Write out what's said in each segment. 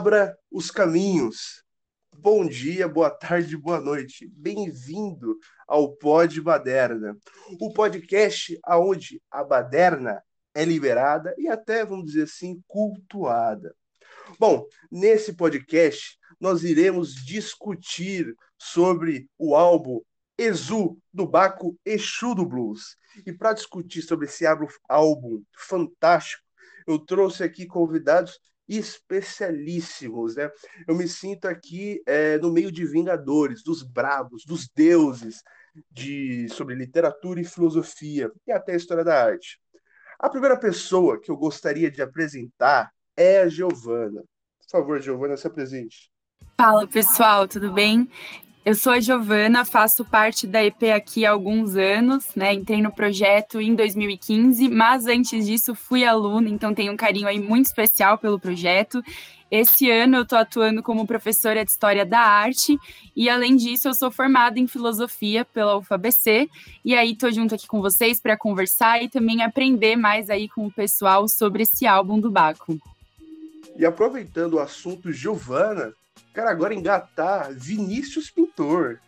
Abra os caminhos. Bom dia, boa tarde, boa noite. Bem-vindo ao Pod Baderna, o podcast aonde a baderna é liberada e até, vamos dizer assim, cultuada. Bom, nesse podcast nós iremos discutir sobre o álbum Exu do Baco Exu do Blues. E para discutir sobre esse álbum fantástico, eu trouxe aqui convidados especialíssimos, né? Eu me sinto aqui é, no meio de vingadores, dos bravos, dos deuses de sobre literatura e filosofia e até história da arte. A primeira pessoa que eu gostaria de apresentar é a Giovana. Por favor, Giovana, se apresente. Fala pessoal, tudo bem? Eu sou a Giovana, faço parte da EP aqui há alguns anos, né? Entrei no projeto em 2015, mas antes disso fui aluna, então tenho um carinho aí muito especial pelo projeto. Esse ano eu estou atuando como professora de História da Arte e, além disso, eu sou formada em Filosofia pela UFABC e aí estou junto aqui com vocês para conversar e também aprender mais aí com o pessoal sobre esse álbum do Baco. E aproveitando o assunto Giovana, Quero agora engatar Vinícius Pintor.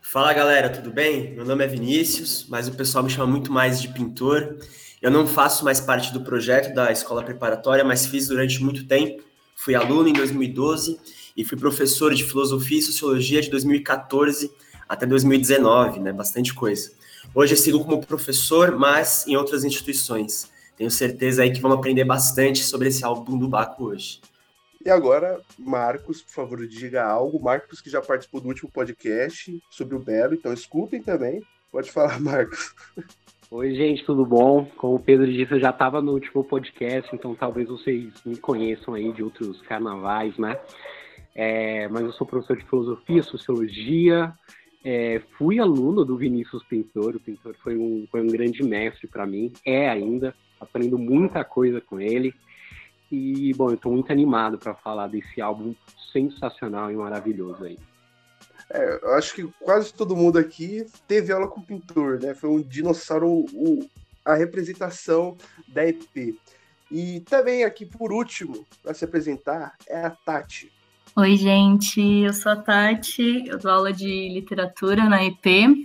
Fala galera, tudo bem? Meu nome é Vinícius, mas o pessoal me chama muito mais de pintor. Eu não faço mais parte do projeto da escola preparatória, mas fiz durante muito tempo. Fui aluno em 2012 e fui professor de filosofia e sociologia de 2014 até 2019, né? Bastante coisa. Hoje eu sigo como professor, mas em outras instituições. Tenho certeza aí que vamos aprender bastante sobre esse álbum do Baco hoje. E agora, Marcos, por favor, diga algo. Marcos, que já participou do último podcast sobre o Belo, então escutem também. Pode falar, Marcos. Oi, gente, tudo bom? Como o Pedro disse, eu já estava no último podcast, então talvez vocês me conheçam aí de outros carnavais, né? É, mas eu sou professor de filosofia, sociologia, é, fui aluno do Vinícius Pintor. O Pintor foi um, foi um grande mestre para mim, é ainda. Aprendo muita coisa com ele. E, bom, eu estou muito animado para falar desse álbum sensacional e maravilhoso aí. É, eu acho que quase todo mundo aqui teve aula com o pintor, né? Foi um dinossauro, o, a representação da EP. E também aqui, por último, para se apresentar, é a Tati. Oi, gente, eu sou a Tati, eu dou aula de literatura na EP.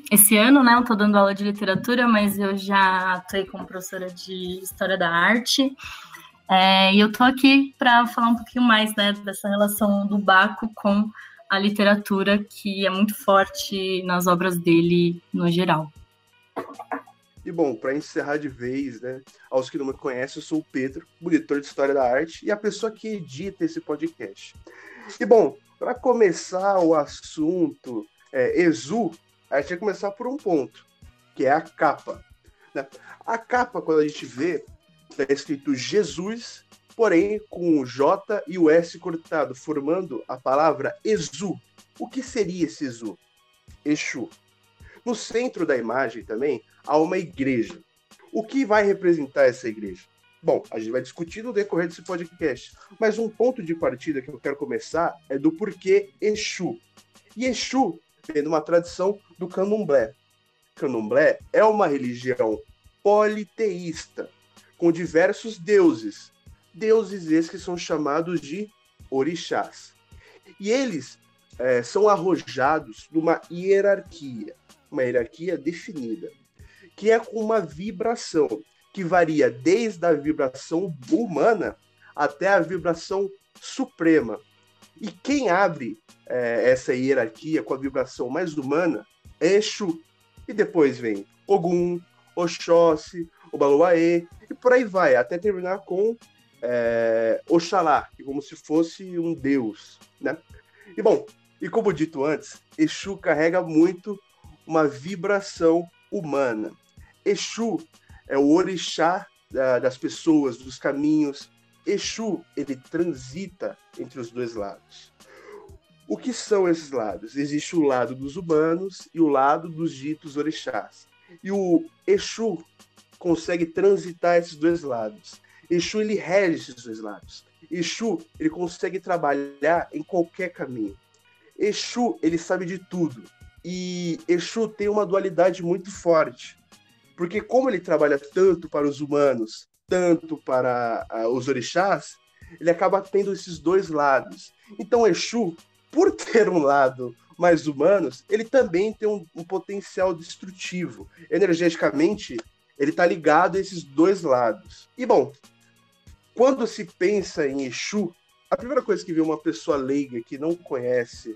Esse ano, né, eu tô dando aula de literatura, mas eu já atuei como professora de História da Arte. É, e eu estou aqui para falar um pouquinho mais né, dessa relação do Baco com a literatura, que é muito forte nas obras dele no geral. E bom, para encerrar de vez, né, aos que não me conhecem, eu sou o Pedro, monitor de História da Arte e a pessoa que edita esse podcast. E bom, para começar o assunto é, Exu, a gente vai começar por um ponto, que é a capa. Né? A capa, quando a gente vê, está escrito Jesus, porém com o J e o S cortado, formando a palavra Exu. O que seria esse Exu? Exu. No centro da imagem também há uma igreja. O que vai representar essa igreja? Bom, a gente vai discutir no decorrer desse podcast, mas um ponto de partida que eu quero começar é do porquê Exu. E Exu vem de uma tradição do candomblé. Candomblé é uma religião politeísta, com diversos deuses. Deuses esses que são chamados de orixás. E eles é, são arrojados numa hierarquia, uma hierarquia definida, que é com uma vibração que varia desde a vibração humana até a vibração suprema. E quem abre é, essa hierarquia com a vibração mais humana é Exu. E depois vem Ogum, Oxóssi, Obaluaê, e por aí vai, até terminar com é, Oxalá, como se fosse um deus, né? E bom, e como dito antes, Exu carrega muito uma vibração humana. Exu é o orixá da, das pessoas, dos caminhos. Exu, ele transita entre os dois lados. O que são esses lados? Existe o lado dos humanos e o lado dos ditos orixás. E o Exu consegue transitar esses dois lados. Exu ele rege esses dois lados. Exu ele consegue trabalhar em qualquer caminho. Exu ele sabe de tudo. E Exu tem uma dualidade muito forte. Porque como ele trabalha tanto para os humanos, tanto para uh, os orixás, ele acaba tendo esses dois lados. Então, Exu, por ter um lado mais humanos, ele também tem um, um potencial destrutivo. Energeticamente, ele está ligado a esses dois lados. E bom, quando se pensa em Exu, a primeira coisa que vê uma pessoa leiga que não conhece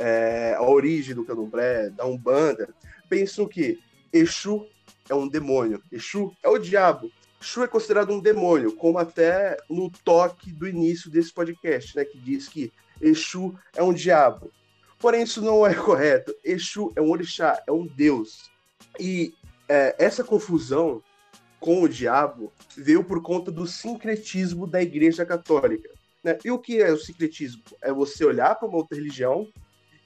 é, a origem do candomblé, da Umbanda, pensam que Exu é um demônio, Exu é o diabo. Exu é considerado um demônio, como até no toque do início desse podcast, né, que diz que Exu é um diabo. Porém, isso não é correto. Exu é um orixá, é um deus. E é, essa confusão com o diabo veio por conta do sincretismo da Igreja Católica. Né? E o que é o sincretismo? É você olhar para uma outra religião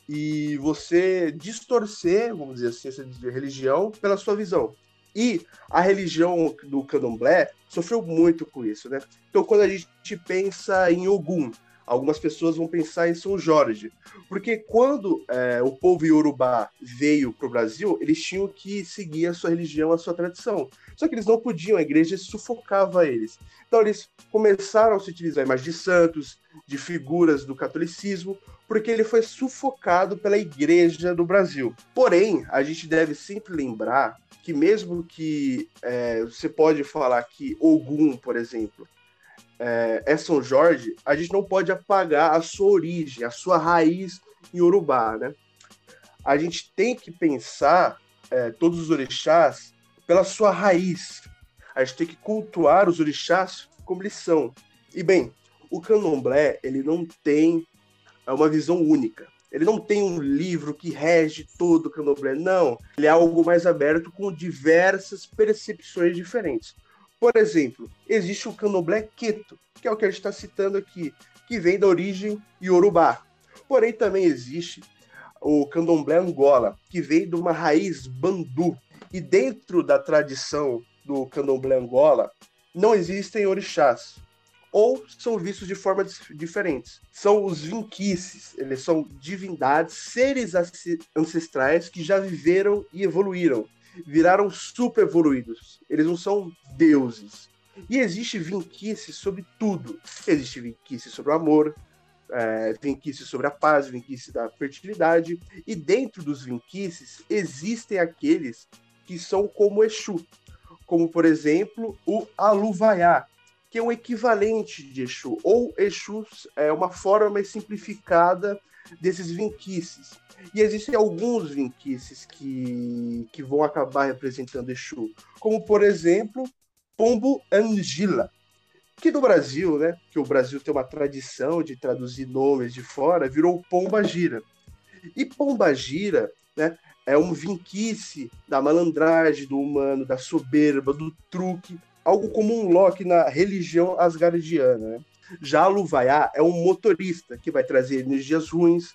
e você distorcer, vamos dizer assim, essa religião pela sua visão. E a religião do candomblé sofreu muito com isso, né? Então, quando a gente pensa em Ogum, algumas pessoas vão pensar em São Jorge. Porque quando é, o povo iorubá veio para o Brasil, eles tinham que seguir a sua religião, a sua tradição. Só que eles não podiam, a igreja sufocava eles. Então eles começaram a se utilizar imagem de santos, de figuras do catolicismo, porque ele foi sufocado pela igreja do Brasil. Porém, a gente deve sempre lembrar que mesmo que é, você pode falar que Ogum, por exemplo, é, é, São Jorge, a gente não pode apagar a sua origem, a sua raiz em Urubá, né? A gente tem que pensar é, todos os orixás pela sua raiz. A gente tem que cultuar os orixás como eles são. E bem, o candomblé, ele não tem é, uma visão única. Ele não tem um livro que rege todo o candomblé, não. Ele é algo mais aberto com diversas percepções diferentes. Por exemplo, existe o candomblé queto, que é o que a gente está citando aqui, que vem da origem iorubá. Porém, também existe o candomblé angola, que vem de uma raiz bandu. E dentro da tradição do candomblé angola, não existem orixás, ou são vistos de formas diferentes. São os vinquices, eles são divindades, seres ancestrais que já viveram e evoluíram viraram super evoluídos. Eles não são deuses. E existe vinquice sobre tudo. Existe vinquice sobre o amor, é, vinquice sobre a paz, vinquice da fertilidade. E dentro dos vinquices existem aqueles que são como Exu. Como, por exemplo, o Aluvaiá, que é um equivalente de Exu. Ou Exu é uma forma mais simplificada desses vinquices. E existem alguns vinquices que, que vão acabar representando Exu, como por exemplo, Pombo Angila, que no Brasil, né, que o Brasil tem uma tradição de traduzir nomes de fora, virou Pomba Gira. E Pomba Gira, né, é um vinquice da malandragem, do humano, da soberba, do truque, algo como um Loki na religião asgardiana. Né? Já Luvaiá é um motorista que vai trazer energias ruins,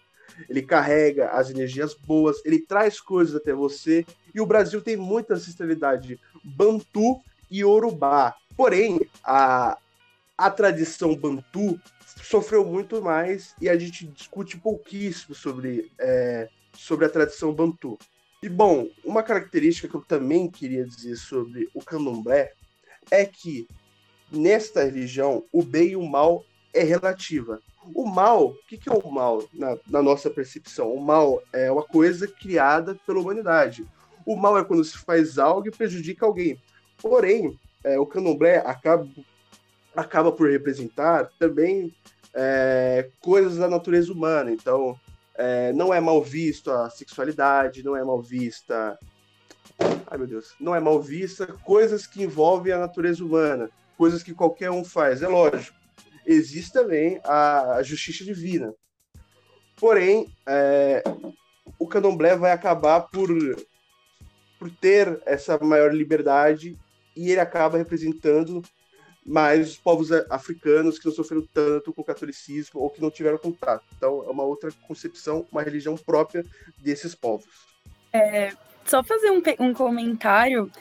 ele carrega as energias boas, ele traz coisas até você. E o Brasil tem muita ancestralidade bantu e urubá. Porém, a, a tradição bantu sofreu muito mais e a gente discute pouquíssimo sobre, é, sobre a tradição bantu. E bom, uma característica que eu também queria dizer sobre o candomblé é que nesta religião o bem e o mal é relativa. O mal, o que, que é o mal na, na, nossa percepção? O mal é uma coisa criada pela humanidade. O mal é quando se faz algo e prejudica alguém. Porém, é, o candomblé acaba, acaba por representar também é, coisas da natureza humana. Então, é, não é mal visto a sexualidade, não é mal vista. Ai meu Deus, não é mal vista coisas que envolvem a natureza humana, coisas que qualquer um faz. É lógico existe também a justiça divina. Porém, é, o candomblé vai acabar por, por ter essa maior liberdade e ele acaba representando mais os povos africanos que não sofreram tanto com o catolicismo ou que não tiveram contato. Então, é uma outra concepção, uma religião própria desses povos. É, só fazer um, um comentário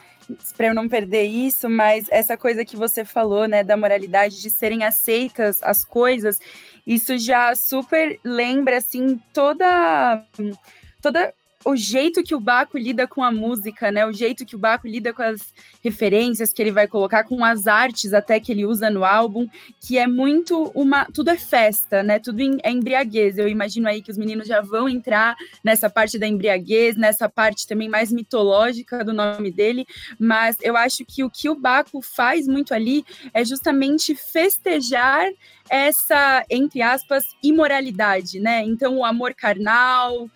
para eu não perder isso, mas essa coisa que você falou, né, da moralidade de serem aceitas as coisas, isso já super lembra assim toda toda o jeito que o Baco lida com a música, né? O jeito que o Baco lida com as referências que ele vai colocar, com as artes até que ele usa no álbum, que é muito uma. Tudo é festa, né? Tudo é embriaguez. Eu imagino aí que os meninos já vão entrar nessa parte da embriaguez, nessa parte também mais mitológica do nome dele, mas eu acho que o que o Baco faz muito ali é justamente festejar essa, entre aspas, imoralidade, né? Então, o amor carnal,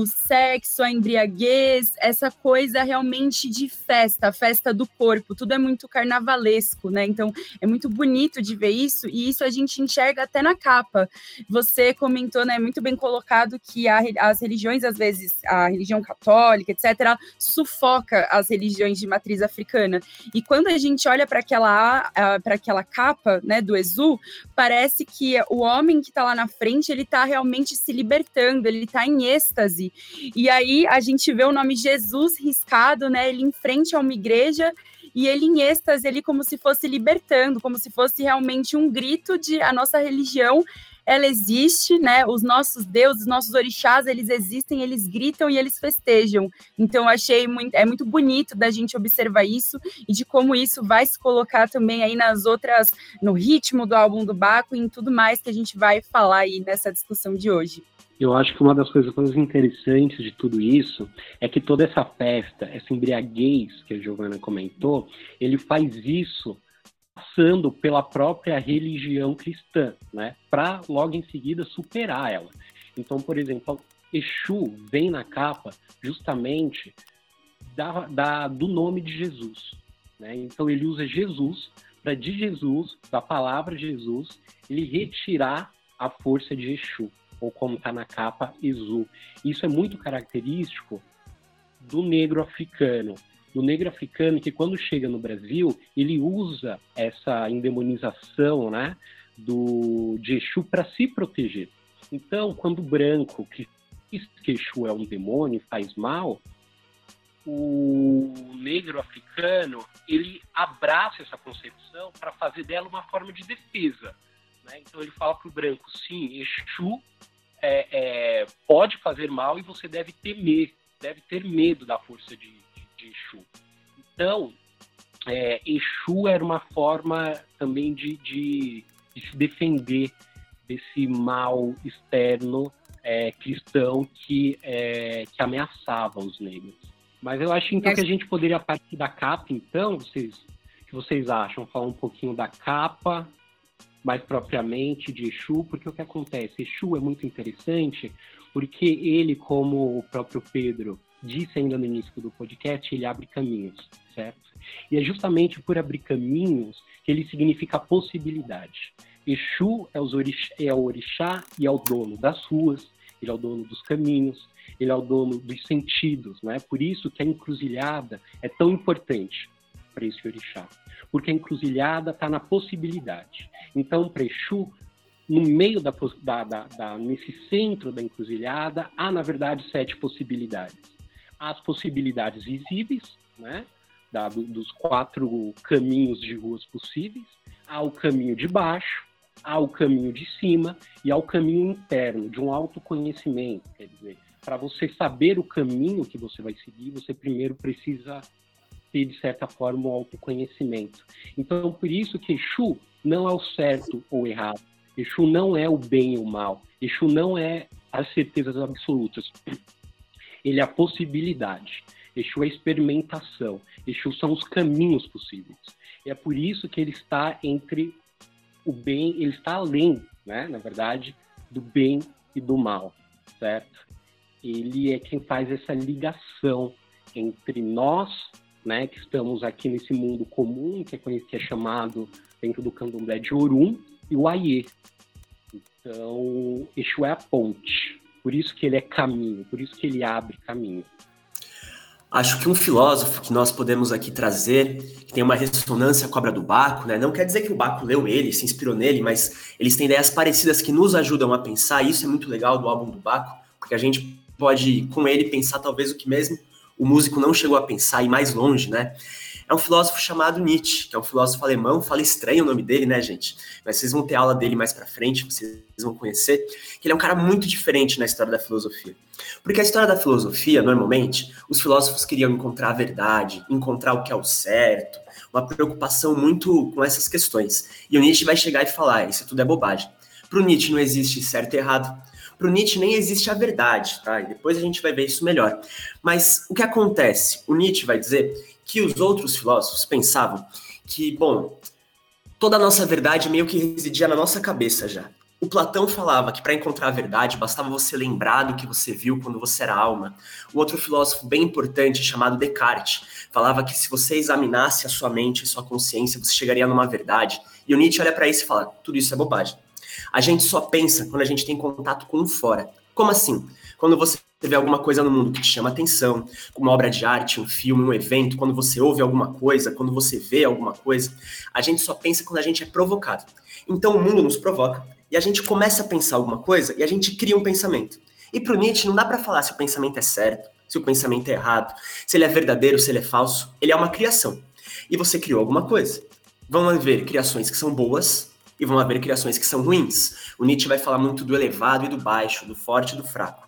o sexo, a embriaguez, essa coisa realmente de festa, festa do corpo, tudo é muito carnavalesco, né? Então é muito bonito de ver isso e isso a gente enxerga até na capa. Você comentou, né, muito bem colocado que a, as religiões, às vezes, a religião católica, etc., sufoca as religiões de matriz africana. E quando a gente olha para aquela, para aquela capa, né, do Exu, parece que o homem que está lá na frente, ele está realmente se libertando, ele está em êxtase E aí a gente vê o nome Jesus riscado, né? Ele em frente a uma igreja e ele em êxtase, ele como se fosse libertando, como se fosse realmente um grito de a nossa religião ela existe, né? Os nossos deuses, os nossos orixás, eles existem, eles gritam e eles festejam. Então, achei muito, é muito bonito da gente observar isso e de como isso vai se colocar também aí nas outras, no ritmo do álbum do Baco e em tudo mais que a gente vai falar aí nessa discussão de hoje. Eu acho que uma das coisas mais interessantes de tudo isso é que toda essa festa, essa embriaguez que a Giovana comentou, ele faz isso passando pela própria religião cristã, né? Para logo em seguida superar ela. Então, por exemplo, Exu vem na capa justamente da, da, do nome de Jesus. Né? Então ele usa Jesus para de Jesus, da palavra Jesus, ele retirar a força de Exu ou como está na capa, Exu. Isso é muito característico do negro africano. Do negro africano que quando chega no Brasil, ele usa essa endemonização né, do, de Exu para se proteger. Então, quando o branco que diz que Exu é um demônio e faz mal, o negro africano ele abraça essa concepção para fazer dela uma forma de defesa. Né? Então ele fala para o branco, sim, Exu é, é, pode fazer mal e você deve temer, deve ter medo da força de, de, de Exu. Então, é, Exu era uma forma também de, de, de se defender desse mal externo é, cristão que, é, que ameaçava os negros. Mas eu acho então que a gente poderia partir da capa, então, vocês, o que vocês acham? Falar um pouquinho da capa, mais propriamente de Exu, porque o que acontece? Exu é muito interessante porque ele, como o próprio Pedro disse ainda no início do podcast, ele abre caminhos, certo? E é justamente por abrir caminhos que ele significa possibilidade. Exu é, orix é o orixá e é o dono das ruas, ele é o dono dos caminhos, ele é o dono dos sentidos, né? Por isso que a encruzilhada é tão importante para esse orixá porque a encruzilhada está na possibilidade. Então, para no meio da, da, da, da, nesse centro da encruzilhada, há, na verdade, sete possibilidades. As possibilidades visíveis, né? Dos quatro caminhos de ruas possíveis. Há o caminho de baixo, há o caminho de cima e há o caminho interno, de um autoconhecimento. Quer dizer, para você saber o caminho que você vai seguir, você primeiro precisa ter, de certa forma, o autoconhecimento. Então, por isso que Exu não é o certo ou errado. Exu não é o bem ou o mal. Exu não é as certezas absolutas. Ele é a possibilidade. Exu é a experimentação. Exu são os caminhos possíveis. E é por isso que ele está entre o bem, ele está além, né, na verdade, do bem e do mal, certo? Ele é quem faz essa ligação entre nós né, que estamos aqui nesse mundo comum, que é, que é chamado dentro do candomblé de Orum, e o Aie. Então, Exu é a ponte. Por isso que ele é caminho, por isso que ele abre caminho. Acho que um filósofo que nós podemos aqui trazer, que tem uma ressonância com a obra do Baco, né? não quer dizer que o Baco leu ele, se inspirou nele, mas eles têm ideias parecidas que nos ajudam a pensar, e isso é muito legal do álbum do Baco, porque a gente pode, com ele, pensar talvez o que mesmo o músico não chegou a pensar, ir mais longe, né? é um filósofo chamado Nietzsche, que é um filósofo alemão, fala estranho o nome dele, né, gente? Mas vocês vão ter aula dele mais para frente, vocês vão conhecer, que ele é um cara muito diferente na história da filosofia. Porque a história da filosofia, normalmente, os filósofos queriam encontrar a verdade, encontrar o que é o certo, uma preocupação muito com essas questões. E o Nietzsche vai chegar e falar: isso tudo é bobagem. Para o Nietzsche não existe certo e errado. Para o Nietzsche nem existe a verdade, tá? E depois a gente vai ver isso melhor. Mas o que acontece? O Nietzsche vai dizer que os outros filósofos pensavam que, bom, toda a nossa verdade meio que residia na nossa cabeça já. O Platão falava que para encontrar a verdade bastava você lembrar do que você viu quando você era alma. O outro filósofo bem importante, chamado Descartes, falava que se você examinasse a sua mente e sua consciência, você chegaria numa verdade. E o Nietzsche olha para isso e fala: tudo isso é bobagem. A gente só pensa quando a gente tem contato com o fora. Como assim? Quando você vê alguma coisa no mundo que te chama atenção, uma obra de arte, um filme, um evento, quando você ouve alguma coisa, quando você vê alguma coisa, a gente só pensa quando a gente é provocado. Então o mundo nos provoca e a gente começa a pensar alguma coisa e a gente cria um pensamento. E para o Nietzsche não dá para falar se o pensamento é certo, se o pensamento é errado, se ele é verdadeiro, se ele é falso. Ele é uma criação. E você criou alguma coisa. Vão haver criações que são boas e vão haver criações que são ruins. O Nietzsche vai falar muito do elevado e do baixo, do forte e do fraco.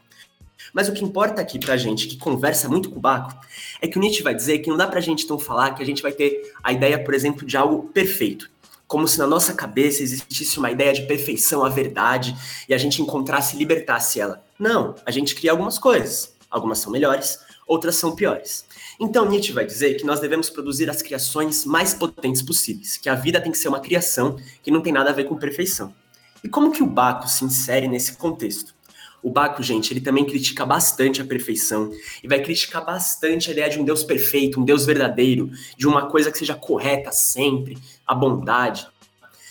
Mas o que importa aqui pra gente, que conversa muito com o Baco, é que o Nietzsche vai dizer que não dá pra gente então falar que a gente vai ter a ideia, por exemplo, de algo perfeito. Como se na nossa cabeça existisse uma ideia de perfeição, a verdade, e a gente encontrasse e libertasse ela. Não, a gente cria algumas coisas. Algumas são melhores, outras são piores. Então Nietzsche vai dizer que nós devemos produzir as criações mais potentes possíveis, que a vida tem que ser uma criação que não tem nada a ver com perfeição. E como que o Baco se insere nesse contexto? O Baco, gente, ele também critica bastante a perfeição e vai criticar bastante a ideia de um Deus perfeito, um Deus verdadeiro, de uma coisa que seja correta sempre, a bondade.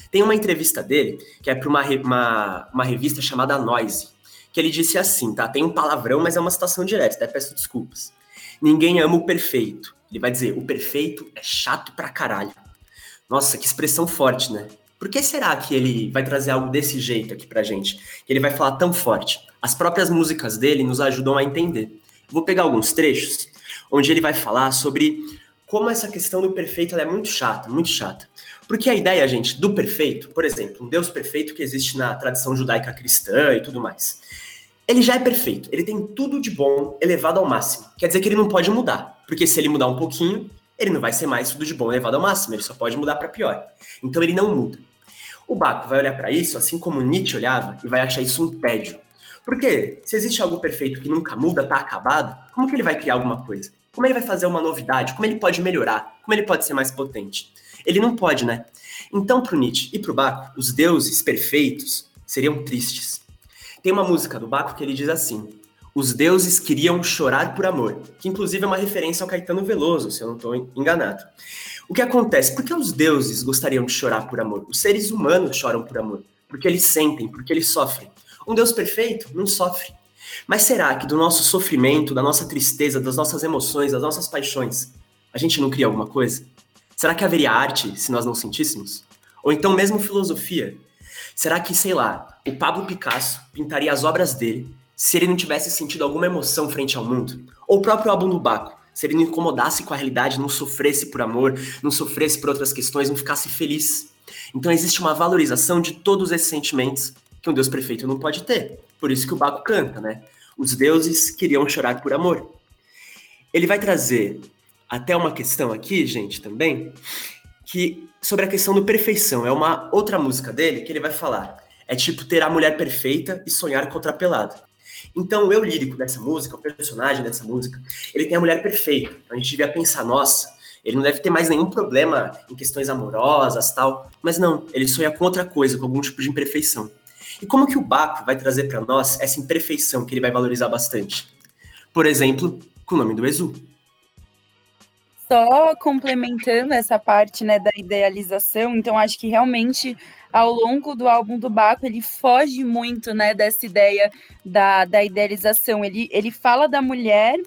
Tem uma entrevista dele, que é para uma, uma, uma revista chamada Noise, que ele disse assim, tá? Tem um palavrão, mas é uma citação direta, até peço desculpas. Ninguém ama o perfeito. Ele vai dizer, o perfeito é chato pra caralho. Nossa, que expressão forte, né? Por que será que ele vai trazer algo desse jeito aqui pra gente? Que ele vai falar tão forte? As próprias músicas dele nos ajudam a entender. Vou pegar alguns trechos onde ele vai falar sobre como essa questão do perfeito é muito chata, muito chata. Porque a ideia, gente, do perfeito, por exemplo, um Deus perfeito que existe na tradição judaica cristã e tudo mais ele já é perfeito, ele tem tudo de bom elevado ao máximo. Quer dizer que ele não pode mudar, porque se ele mudar um pouquinho, ele não vai ser mais tudo de bom elevado ao máximo, ele só pode mudar para pior. Então ele não muda. O Baco vai olhar para isso, assim como Nietzsche olhava, e vai achar isso um tédio. Porque se existe algo perfeito que nunca muda, tá acabado, como que ele vai criar alguma coisa? Como ele vai fazer uma novidade? Como ele pode melhorar? Como ele pode ser mais potente? Ele não pode, né? Então, para o Nietzsche e para o Baco, os deuses perfeitos seriam tristes. Tem uma música do Baco que ele diz assim: Os deuses queriam chorar por amor, que inclusive é uma referência ao Caetano Veloso, se eu não estou enganado. O que acontece? Por que os deuses gostariam de chorar por amor? Os seres humanos choram por amor, porque eles sentem, porque eles sofrem. Um Deus perfeito não sofre. Mas será que do nosso sofrimento, da nossa tristeza, das nossas emoções, das nossas paixões, a gente não cria alguma coisa? Será que haveria arte se nós não sentíssemos? Ou então mesmo filosofia? Será que, sei lá, o Pablo Picasso pintaria as obras dele se ele não tivesse sentido alguma emoção frente ao mundo? Ou o próprio álbum do Baco, se ele não incomodasse com a realidade, não sofresse por amor, não sofresse por outras questões, não ficasse feliz? Então existe uma valorização de todos esses sentimentos que um Deus perfeito não pode ter. Por isso que o Baco canta, né? Os deuses queriam chorar por amor. Ele vai trazer até uma questão aqui, gente, também, que sobre a questão do perfeição. É uma outra música dele que ele vai falar. É tipo ter a mulher perfeita e sonhar com outra pelada. Então, o eu lírico dessa música, o personagem dessa música, ele tem a mulher perfeita. Então, a gente devia pensar, nossa, ele não deve ter mais nenhum problema em questões amorosas, tal. Mas não, ele sonha com outra coisa, com algum tipo de imperfeição. E como que o Baco vai trazer para nós essa imperfeição que ele vai valorizar bastante? Por exemplo, com o nome do Exu só complementando essa parte né, da idealização, então acho que realmente ao longo do álbum do Baco ele foge muito né, dessa ideia da, da idealização. Ele, ele fala da mulher,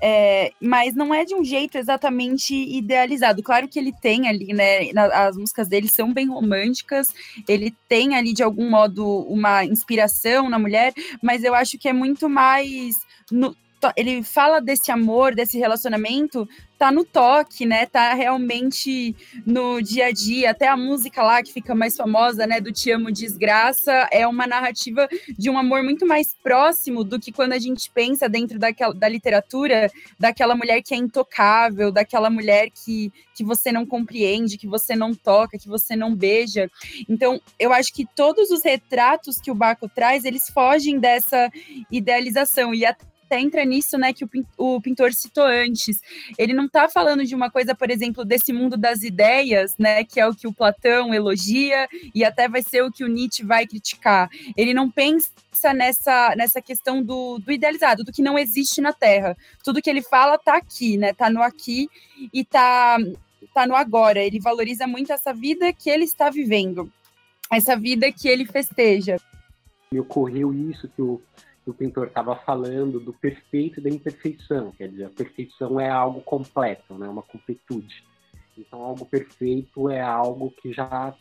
é, mas não é de um jeito exatamente idealizado. Claro que ele tem ali, né? as músicas dele são bem românticas, ele tem ali de algum modo uma inspiração na mulher, mas eu acho que é muito mais. No, ele fala desse amor, desse relacionamento, tá no toque, né? Tá realmente no dia a dia. Até a música lá que fica mais famosa, né, do Te Amo Desgraça, é uma narrativa de um amor muito mais próximo do que quando a gente pensa dentro daquela, da literatura, daquela mulher que é intocável, daquela mulher que, que você não compreende, que você não toca, que você não beija. Então, eu acho que todos os retratos que o Baco traz, eles fogem dessa idealização e até até entra nisso, né, que o, o pintor citou antes. Ele não está falando de uma coisa, por exemplo, desse mundo das ideias, né, que é o que o Platão elogia e até vai ser o que o Nietzsche vai criticar. Ele não pensa nessa, nessa questão do, do idealizado, do que não existe na Terra. Tudo que ele fala está aqui, né, tá no aqui e tá tá no agora. Ele valoriza muito essa vida que ele está vivendo, essa vida que ele festeja. Me ocorreu isso que o o pintor estava falando do perfeito e da imperfeição, quer dizer, a perfeição é algo completo, né, uma completude. Então, algo perfeito é algo que já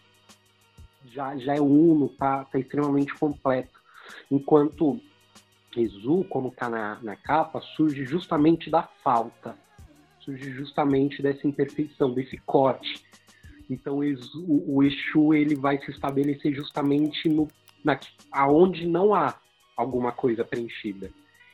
já, já é uno, tá, tá extremamente completo. Enquanto Exu, como está na, na capa, surge justamente da falta, surge justamente dessa imperfeição, desse corte. Então, o, o Exu ele vai se estabelecer justamente no, na, aonde não há alguma coisa preenchida.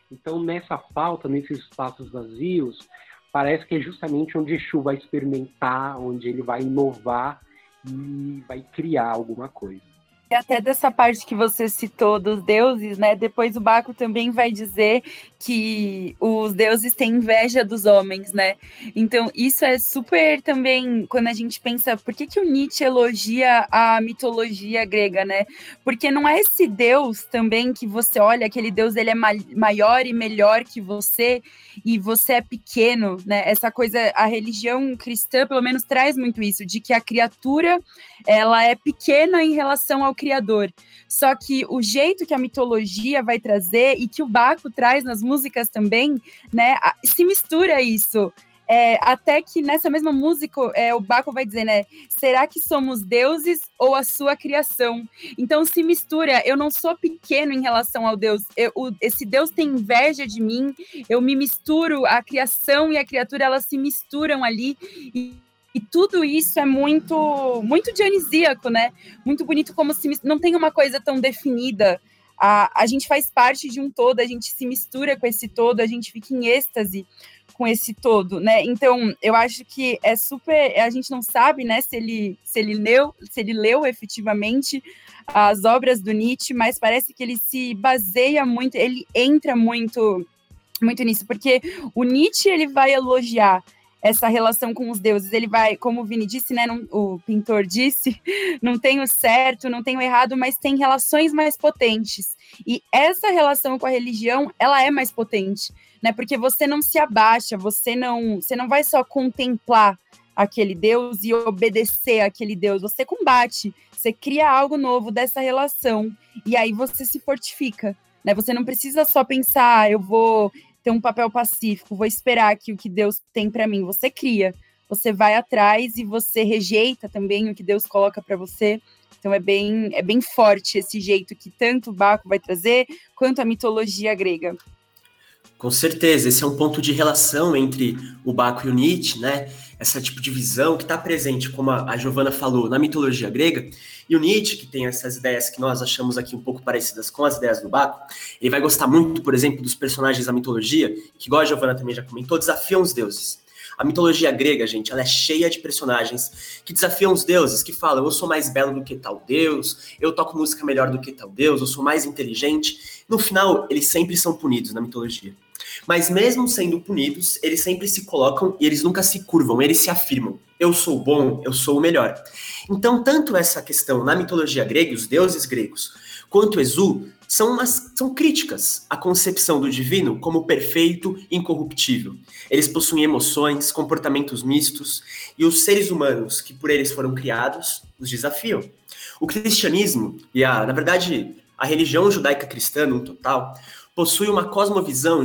Então, nessa falta, nesses espaços vazios, parece que é justamente onde Exu vai experimentar, onde ele vai inovar e vai criar alguma coisa até dessa parte que você citou dos deuses, né? Depois o Baco também vai dizer que os deuses têm inveja dos homens, né? Então, isso é super também quando a gente pensa, por que, que o Nietzsche elogia a mitologia grega, né? Porque não é esse deus também que você olha, aquele deus ele é maior e melhor que você e você é pequeno, né? Essa coisa, a religião cristã, pelo menos, traz muito isso, de que a criatura ela é pequena em relação ao criador. Só que o jeito que a mitologia vai trazer e que o Baco traz nas músicas também, né, se mistura isso. É, até que nessa mesma música é, o Baco vai dizer, né? Será que somos deuses ou a sua criação? Então se mistura. Eu não sou pequeno em relação ao Deus. Eu, o, esse Deus tem inveja de mim. Eu me misturo. A criação e a criatura elas se misturam ali. E, e tudo isso é muito, muito dionisíaco, né? Muito bonito, como se não tem uma coisa tão definida. A, a gente faz parte de um todo, a gente se mistura com esse todo, a gente fica em êxtase com esse todo, né? Então, eu acho que é super. A gente não sabe, né, se ele, se ele leu, se ele leu efetivamente as obras do Nietzsche, mas parece que ele se baseia muito, ele entra muito, muito nisso, porque o Nietzsche ele vai elogiar essa relação com os deuses. Ele vai, como o Vini disse, né, não, o pintor disse, não tem o certo, não tem o errado, mas tem relações mais potentes. E essa relação com a religião, ela é mais potente, né? Porque você não se abaixa, você não, você não vai só contemplar aquele Deus e obedecer aquele Deus, você combate, você cria algo novo dessa relação e aí você se fortifica, né? Você não precisa só pensar, ah, eu vou ter um papel pacífico, vou esperar que o que Deus tem para mim, você cria, você vai atrás e você rejeita também o que Deus coloca para você. Então é bem é bem forte esse jeito que tanto o Baco vai trazer quanto a mitologia grega. Com certeza, esse é um ponto de relação entre o Baco e o Nietzsche, né? Essa tipo de visão que está presente, como a, Giovana falou, na mitologia grega. E o Nietzsche, que tem essas ideias que nós achamos aqui um pouco parecidas com as ideias do Baco, ele vai gostar muito, por exemplo, dos personagens da mitologia, que, igual a Giovana também já comentou, desafiam os deuses. A mitologia grega, gente, ela é cheia de personagens que desafiam os deuses, que falam: eu sou mais belo do que tal deus, eu toco música melhor do que tal deus, eu sou mais inteligente. No final, eles sempre são punidos na mitologia. Mas mesmo sendo punidos, eles sempre se colocam e eles nunca se curvam, eles se afirmam. Eu sou bom, eu sou o melhor. Então, tanto essa questão na mitologia grega, os deuses gregos, quanto Exu, são, umas, são críticas à concepção do divino como perfeito e incorruptível. Eles possuem emoções, comportamentos mistos, e os seres humanos que por eles foram criados os desafiam. O cristianismo, e a, na verdade, a religião judaica cristã no total, possui uma cosmovisão,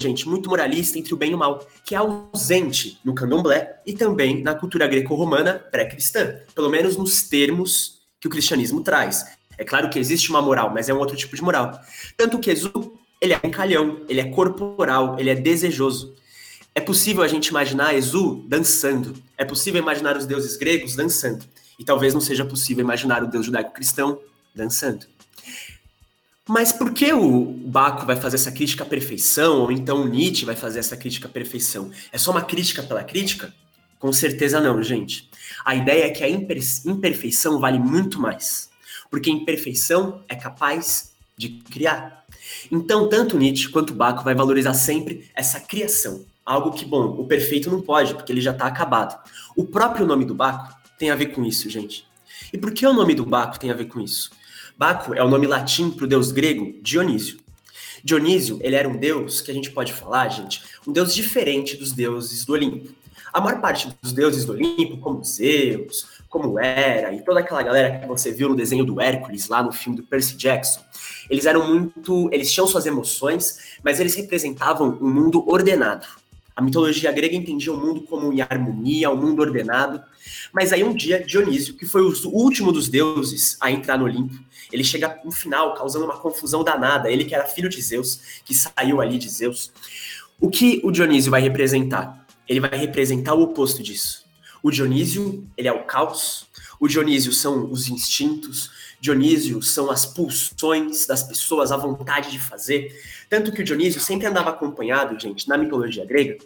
gente, muito moralista entre o bem e o mal, que é ausente no candomblé e também na cultura greco-romana pré-cristã, pelo menos nos termos que o cristianismo traz. É claro que existe uma moral, mas é um outro tipo de moral. Tanto que Exu ele é brincalhão, ele é corporal, ele é desejoso. É possível a gente imaginar Ezu dançando. É possível imaginar os deuses gregos dançando. E talvez não seja possível imaginar o deus judaico-cristão dançando. Mas por que o Baco vai fazer essa crítica à perfeição, ou então o Nietzsche vai fazer essa crítica à perfeição? É só uma crítica pela crítica? Com certeza não, gente. A ideia é que a imperfeição vale muito mais. Porque imperfeição é capaz de criar. Então, tanto Nietzsche quanto Baco vai valorizar sempre essa criação. Algo que, bom, o perfeito não pode, porque ele já está acabado. O próprio nome do Baco tem a ver com isso, gente. E por que o nome do Baco tem a ver com isso? Baco é o nome latim para o deus grego Dionísio. Dionísio, ele era um deus que a gente pode falar, gente, um deus diferente dos deuses do Olimpo. A maior parte dos deuses do Olimpo, como Zeus, como Hera e toda aquela galera que você viu no desenho do Hércules, lá no filme do Percy Jackson, eles eram muito. Eles tinham suas emoções, mas eles representavam um mundo ordenado. A mitologia grega entendia o mundo como em harmonia, um mundo ordenado. Mas aí um dia, Dionísio, que foi o último dos deuses a entrar no Olimpo, ele chega no final causando uma confusão danada. Ele que era filho de Zeus, que saiu ali de Zeus. O que o Dionísio vai representar? Ele vai representar o oposto disso. O Dionísio, ele é o caos. O Dionísio são os instintos. Dionísio são as pulsões das pessoas, a vontade de fazer. Tanto que o Dionísio sempre andava acompanhado, gente, na mitologia grega,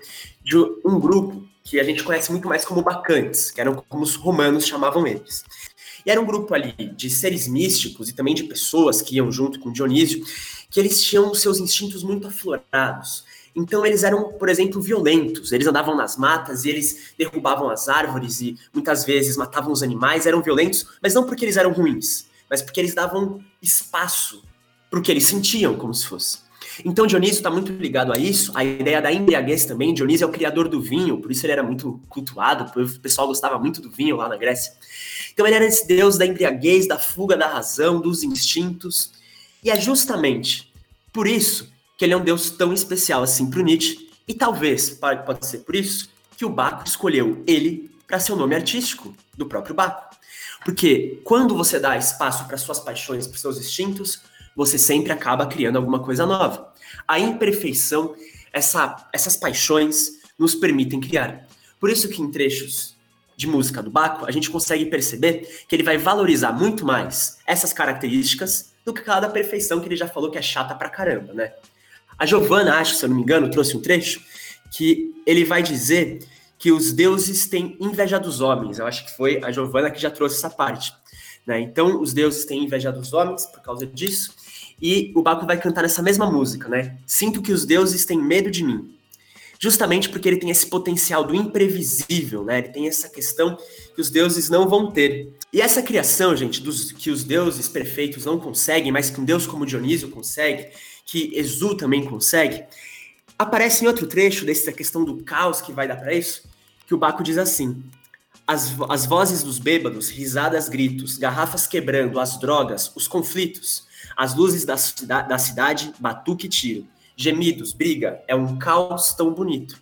de um grupo que a gente conhece muito mais como bacantes, que eram como os romanos chamavam eles. E era um grupo ali de seres místicos e também de pessoas que iam junto com Dionísio, que eles tinham seus instintos muito aflorados. Então eles eram, por exemplo, violentos. Eles andavam nas matas e eles derrubavam as árvores e muitas vezes matavam os animais. Eram violentos, mas não porque eles eram ruins, mas porque eles davam espaço para o que eles sentiam, como se fosse. Então Dionísio está muito ligado a isso, a ideia da embriaguez também. Dionísio é o criador do vinho, por isso ele era muito cultuado, o pessoal gostava muito do vinho lá na Grécia. Então ele era esse deus da embriaguez, da fuga da razão, dos instintos. E é justamente por isso que ele é um deus tão especial assim para o Nietzsche, e talvez, pode ser por isso, que o Baco escolheu ele para ser o nome artístico do próprio Baco. Porque quando você dá espaço para suas paixões, para seus instintos, você sempre acaba criando alguma coisa nova. A imperfeição, essa, essas paixões nos permitem criar. Por isso que em trechos de música do Baco, a gente consegue perceber que ele vai valorizar muito mais essas características do que aquela da perfeição que ele já falou que é chata pra caramba, né? A Giovanna, acho, se eu não me engano, trouxe um trecho que ele vai dizer que os deuses têm inveja dos homens. Eu acho que foi a Giovanna que já trouxe essa parte. Né? Então, os deuses têm inveja dos homens por causa disso. E o Baco vai cantar essa mesma música, né? Sinto que os deuses têm medo de mim. Justamente porque ele tem esse potencial do imprevisível, né? Ele tem essa questão que os deuses não vão ter. E essa criação, gente, dos, que os deuses perfeitos não conseguem, mas que um deus como Dionísio consegue, que Exu também consegue, aparece em outro trecho dessa questão do caos que vai dar para isso, que o Baco diz assim: as, as vozes dos bêbados, risadas, gritos, garrafas quebrando, as drogas, os conflitos, as luzes da, da cidade, batuque e tiro, gemidos, briga, é um caos tão bonito.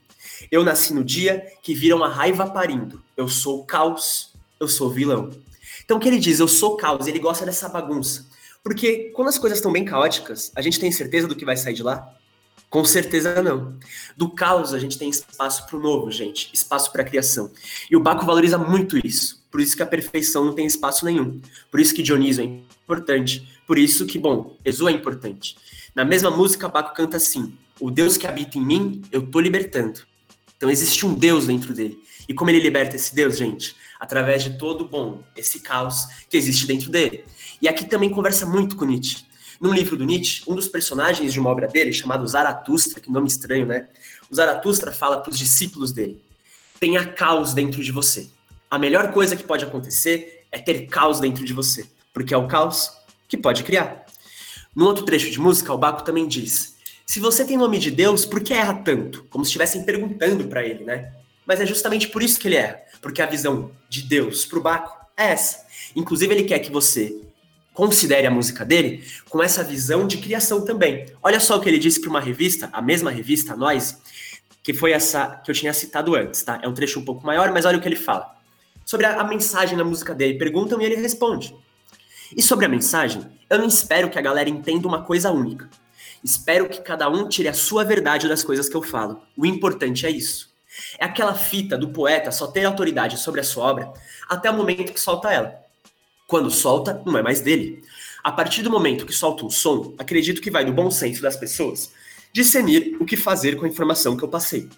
Eu nasci no dia que viram a raiva parindo. Eu sou caos, eu sou vilão. Então o que ele diz? Eu sou caos, ele gosta dessa bagunça. Porque quando as coisas estão bem caóticas, a gente tem certeza do que vai sair de lá? Com certeza não. Do caos a gente tem espaço para o novo, gente, espaço para a criação. E o Baco valoriza muito isso. Por isso que a perfeição não tem espaço nenhum. Por isso que Dionísio é importante. Por isso que, bom, Exu é importante. Na mesma música, Baco canta assim: O Deus que habita em mim, eu tô libertando. Então existe um Deus dentro dele. E como ele liberta esse Deus, gente? Através de todo, bom, esse caos que existe dentro dele. E aqui também conversa muito com Nietzsche. Num livro do Nietzsche, um dos personagens de uma obra dele, chamado Zaratustra, que nome estranho, né? O Zaratustra fala para os discípulos dele: tenha caos dentro de você. A melhor coisa que pode acontecer é ter caos dentro de você, porque é o caos que pode criar. No outro trecho de música, o Baco também diz: se você tem nome de Deus, por que erra tanto? Como se estivessem perguntando para ele, né? Mas é justamente por isso que ele erra, porque a visão de Deus para o Baco é essa. Inclusive, ele quer que você considere a música dele com essa visão de criação também. Olha só o que ele disse para uma revista, a mesma revista, Nós, que foi essa que eu tinha citado antes, tá? É um trecho um pouco maior, mas olha o que ele fala. Sobre a, a mensagem na música dele, perguntam e ele responde. E sobre a mensagem, eu não espero que a galera entenda uma coisa única. Espero que cada um tire a sua verdade das coisas que eu falo. O importante é isso. É aquela fita do poeta só ter autoridade sobre a sua obra até o momento que solta ela. Quando solta, não é mais dele. A partir do momento que solta um som, acredito que vai do bom senso das pessoas discernir o que fazer com a informação que eu passei.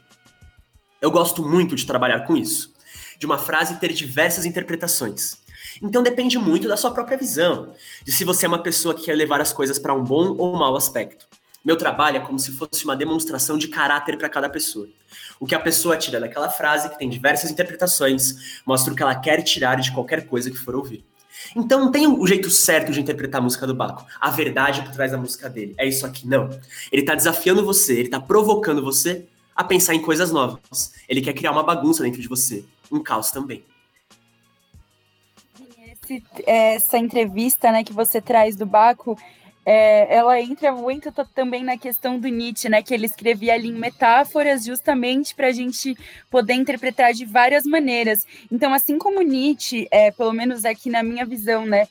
Eu gosto muito de trabalhar com isso, de uma frase ter diversas interpretações. Então depende muito da sua própria visão, de se você é uma pessoa que quer levar as coisas para um bom ou mau aspecto. Meu trabalho é como se fosse uma demonstração de caráter para cada pessoa. O que a pessoa tira daquela frase, que tem diversas interpretações, mostra o que ela quer tirar de qualquer coisa que for ouvir. Então não tem o jeito certo de interpretar a música do Baco. A verdade por trás da música dele. É isso aqui, não. Ele tá desafiando você, ele tá provocando você a pensar em coisas novas. Ele quer criar uma bagunça dentro de você. Um caos também. Esse, essa entrevista né, que você traz do Baco é, ela entra muito também na questão do Nietzsche, né? Que ele escrevia ali em metáforas justamente para a gente poder interpretar de várias maneiras. Então, assim como Nietzsche, é, pelo menos aqui na minha visão, né?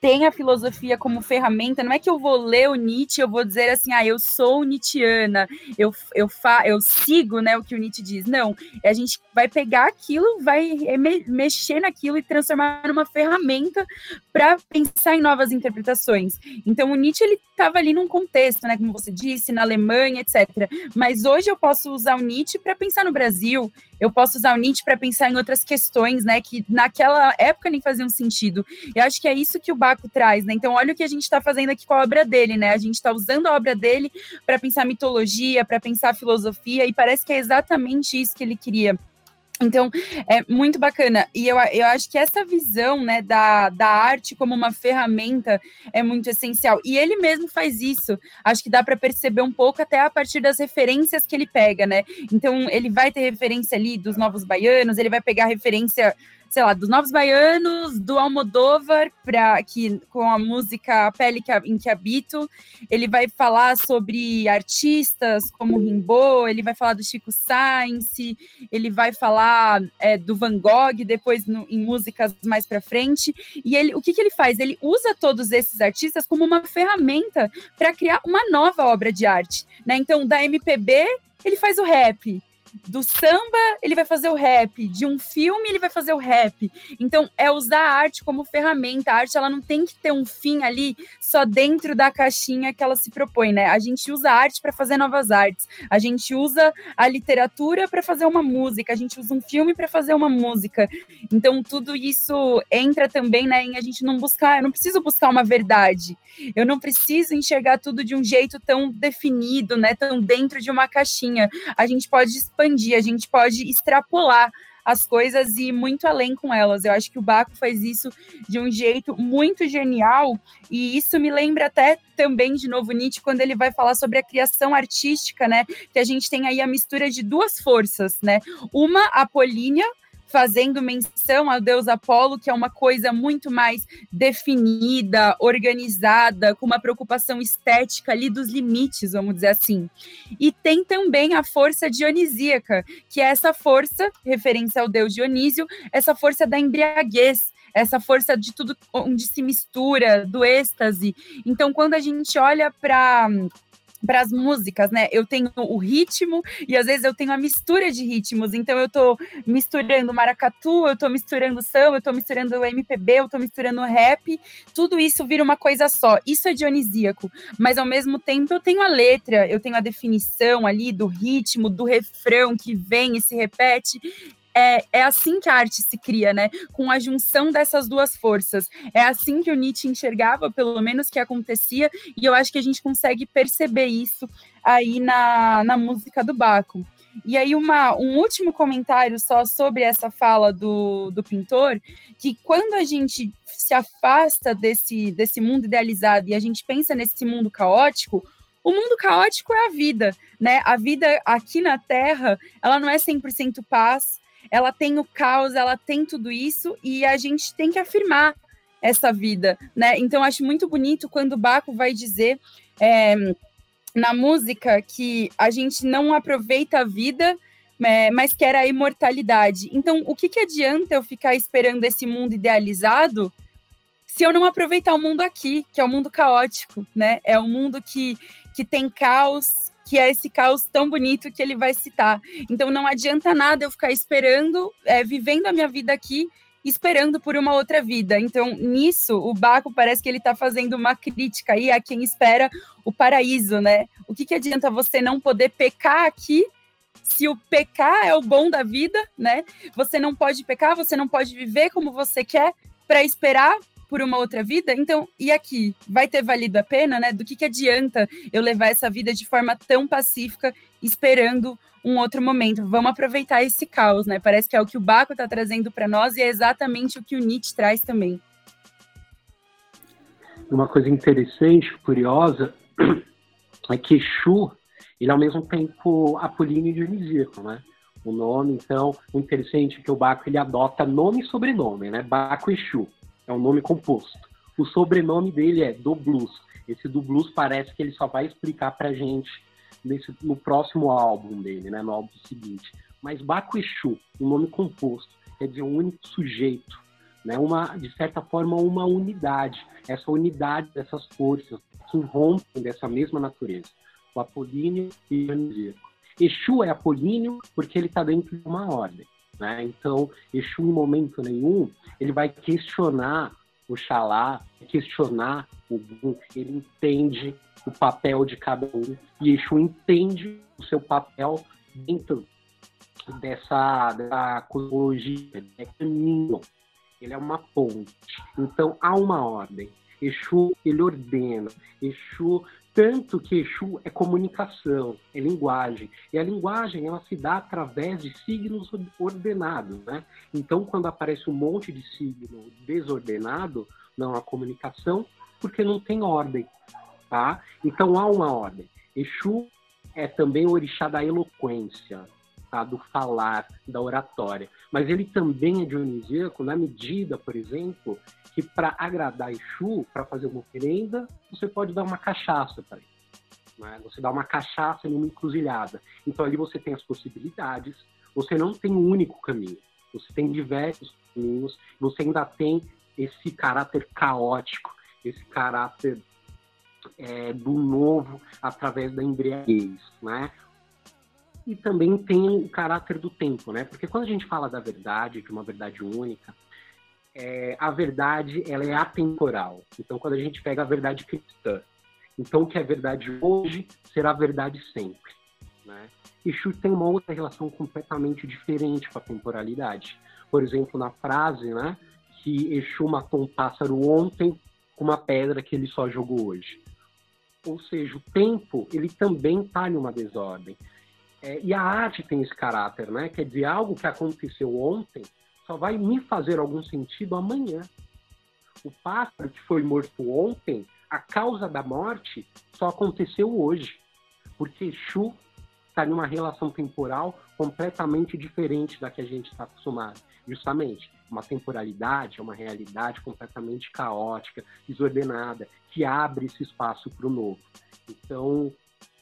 Tem a filosofia como ferramenta, não é que eu vou ler o Nietzsche, eu vou dizer assim, ah, eu sou Nietzscheana, eu, eu, fa, eu sigo né, o que o Nietzsche diz. Não, a gente vai pegar aquilo, vai me, mexer naquilo e transformar numa ferramenta para pensar em novas interpretações. Então, o Nietzsche, ele estava ali num contexto, né, como você disse, na Alemanha, etc. Mas hoje eu posso usar o Nietzsche para pensar no Brasil, eu posso usar o Nietzsche para pensar em outras questões, né, que naquela época nem faziam sentido. Eu acho que é isso que o Baco traz, né? Então, olha o que a gente está fazendo aqui com a obra dele, né? A gente está usando a obra dele para pensar mitologia, para pensar filosofia, e parece que é exatamente isso que ele queria. Então, é muito bacana. E eu, eu acho que essa visão né, da, da arte como uma ferramenta é muito essencial. E ele mesmo faz isso. Acho que dá para perceber um pouco até a partir das referências que ele pega, né? Então, ele vai ter referência ali dos Novos Baianos, ele vai pegar referência sei lá, dos Novos Baianos, do Almodóvar, pra, que, com a música A Pele que, em que Habito. Ele vai falar sobre artistas como Rimbaud, ele vai falar do Chico Sainz, ele vai falar é, do Van Gogh, depois no, em músicas mais para frente. E ele, o que, que ele faz? Ele usa todos esses artistas como uma ferramenta para criar uma nova obra de arte. Né? Então, da MPB, ele faz o rap do samba, ele vai fazer o rap, de um filme, ele vai fazer o rap. Então, é usar a arte como ferramenta. A arte, ela não tem que ter um fim ali só dentro da caixinha que ela se propõe, né? A gente usa a arte para fazer novas artes. A gente usa a literatura para fazer uma música, a gente usa um filme para fazer uma música. Então, tudo isso entra também, né, em a gente não buscar, eu não preciso buscar uma verdade. Eu não preciso enxergar tudo de um jeito tão definido, né, tão dentro de uma caixinha. A gente pode expandir, a gente pode extrapolar as coisas e ir muito além com elas. Eu acho que o Baco faz isso de um jeito muito genial, e isso me lembra até também de novo Nietzsche quando ele vai falar sobre a criação artística, né? Que a gente tem aí a mistura de duas forças, né? Uma apolínea, fazendo menção ao deus Apolo, que é uma coisa muito mais definida, organizada, com uma preocupação estética ali dos limites, vamos dizer assim. E tem também a força dionisíaca, que é essa força, referência ao deus Dionísio, essa força da embriaguez, essa força de tudo onde se mistura, do êxtase. Então, quando a gente olha para para as músicas, né? Eu tenho o ritmo e às vezes eu tenho a mistura de ritmos. Então eu tô misturando maracatu, eu tô misturando samba, eu tô misturando MPB, eu tô misturando rap. Tudo isso vira uma coisa só. Isso é dionisíaco. Mas ao mesmo tempo eu tenho a letra, eu tenho a definição ali do ritmo, do refrão que vem e se repete é, é assim que a arte se cria, né? Com a junção dessas duas forças. É assim que o Nietzsche enxergava, pelo menos, que acontecia, e eu acho que a gente consegue perceber isso aí na, na música do Baco. E aí, uma, um último comentário só sobre essa fala do, do pintor, que quando a gente se afasta desse, desse mundo idealizado e a gente pensa nesse mundo caótico, o mundo caótico é a vida, né? A vida aqui na Terra, ela não é 100% paz, ela tem o caos, ela tem tudo isso e a gente tem que afirmar essa vida, né? Então acho muito bonito quando o Baco vai dizer é, na música que a gente não aproveita a vida, é, mas quer a imortalidade. Então, o que, que adianta eu ficar esperando esse mundo idealizado se eu não aproveitar o mundo aqui, que é o um mundo caótico, né? É um mundo que, que tem caos, que é esse caos tão bonito que ele vai citar. Então não adianta nada eu ficar esperando, é, vivendo a minha vida aqui, esperando por uma outra vida. Então, nisso, o Baco parece que ele está fazendo uma crítica aí a quem espera o paraíso, né? O que, que adianta você não poder pecar aqui se o pecar é o bom da vida, né? Você não pode pecar, você não pode viver como você quer para esperar por uma outra vida. Então, e aqui? Vai ter valido a pena, né? Do que, que adianta eu levar essa vida de forma tão pacífica, esperando um outro momento? Vamos aproveitar esse caos, né? Parece que é o que o Baco está trazendo para nós e é exatamente o que o Nietzsche traz também. Uma coisa interessante, curiosa, é que Exu, ele é ao mesmo tempo apolíneo e dionisíaco, né? O nome, então, o interessante é que o Baco ele adota nome e sobrenome, né? Baco Exu é um nome composto. O sobrenome dele é do Blues. Esse do Blues parece que ele só vai explicar pra gente nesse, no próximo álbum dele, né, no álbum seguinte. Mas Exu, um nome composto, quer dizer um único sujeito, né, uma, de certa forma uma unidade, essa unidade dessas forças que rompem dessa mesma natureza, o apolíneo e o dionisíaco. Exu é apolíneo porque ele está dentro de uma ordem. Né? Então, Exu, em momento nenhum, ele vai questionar o Xalá, questionar o Bum, ele entende o papel de cada um e Exu entende o seu papel dentro dessa, dessa cosmologia, ele é caminho, ele é uma ponte. Então, há uma ordem. Exu, ele ordena. Exu tanto que Exu é comunicação, é linguagem. E a linguagem ela se dá através de signos ordenados, né? Então, quando aparece um monte de signo desordenado, não há comunicação, porque não tem ordem, tá? Então há uma ordem. Exu é também o orixá da eloquência, tá? do falar, da oratória. Mas ele também é dionisíaco na medida, por exemplo, que para agradar Exu, para fazer uma oferenda, você pode dar uma cachaça para ele. Né? Você dá uma cachaça em uma encruzilhada. Então ali você tem as possibilidades, você não tem um único caminho. Você tem diversos caminhos, você ainda tem esse caráter caótico, esse caráter é, do novo através da embriaguez, né? E também tem o caráter do tempo, né? Porque quando a gente fala da verdade, de uma verdade única, é, a verdade ela é atemporal. Então, quando a gente pega a verdade cristã, então o que é verdade hoje será verdade sempre. Né? Exu tem uma outra relação completamente diferente com a temporalidade. Por exemplo, na frase, né, que Exu matou um pássaro ontem com uma pedra que ele só jogou hoje. Ou seja, o tempo ele também está em uma desordem. É, e a arte tem esse caráter, né? Quer dizer, algo que aconteceu ontem só vai me fazer algum sentido amanhã. O pássaro que foi morto ontem, a causa da morte só aconteceu hoje, porque Exu está em uma relação temporal completamente diferente da que a gente está acostumado. Justamente, uma temporalidade é uma realidade completamente caótica, desordenada, que abre esse espaço para o novo. Então,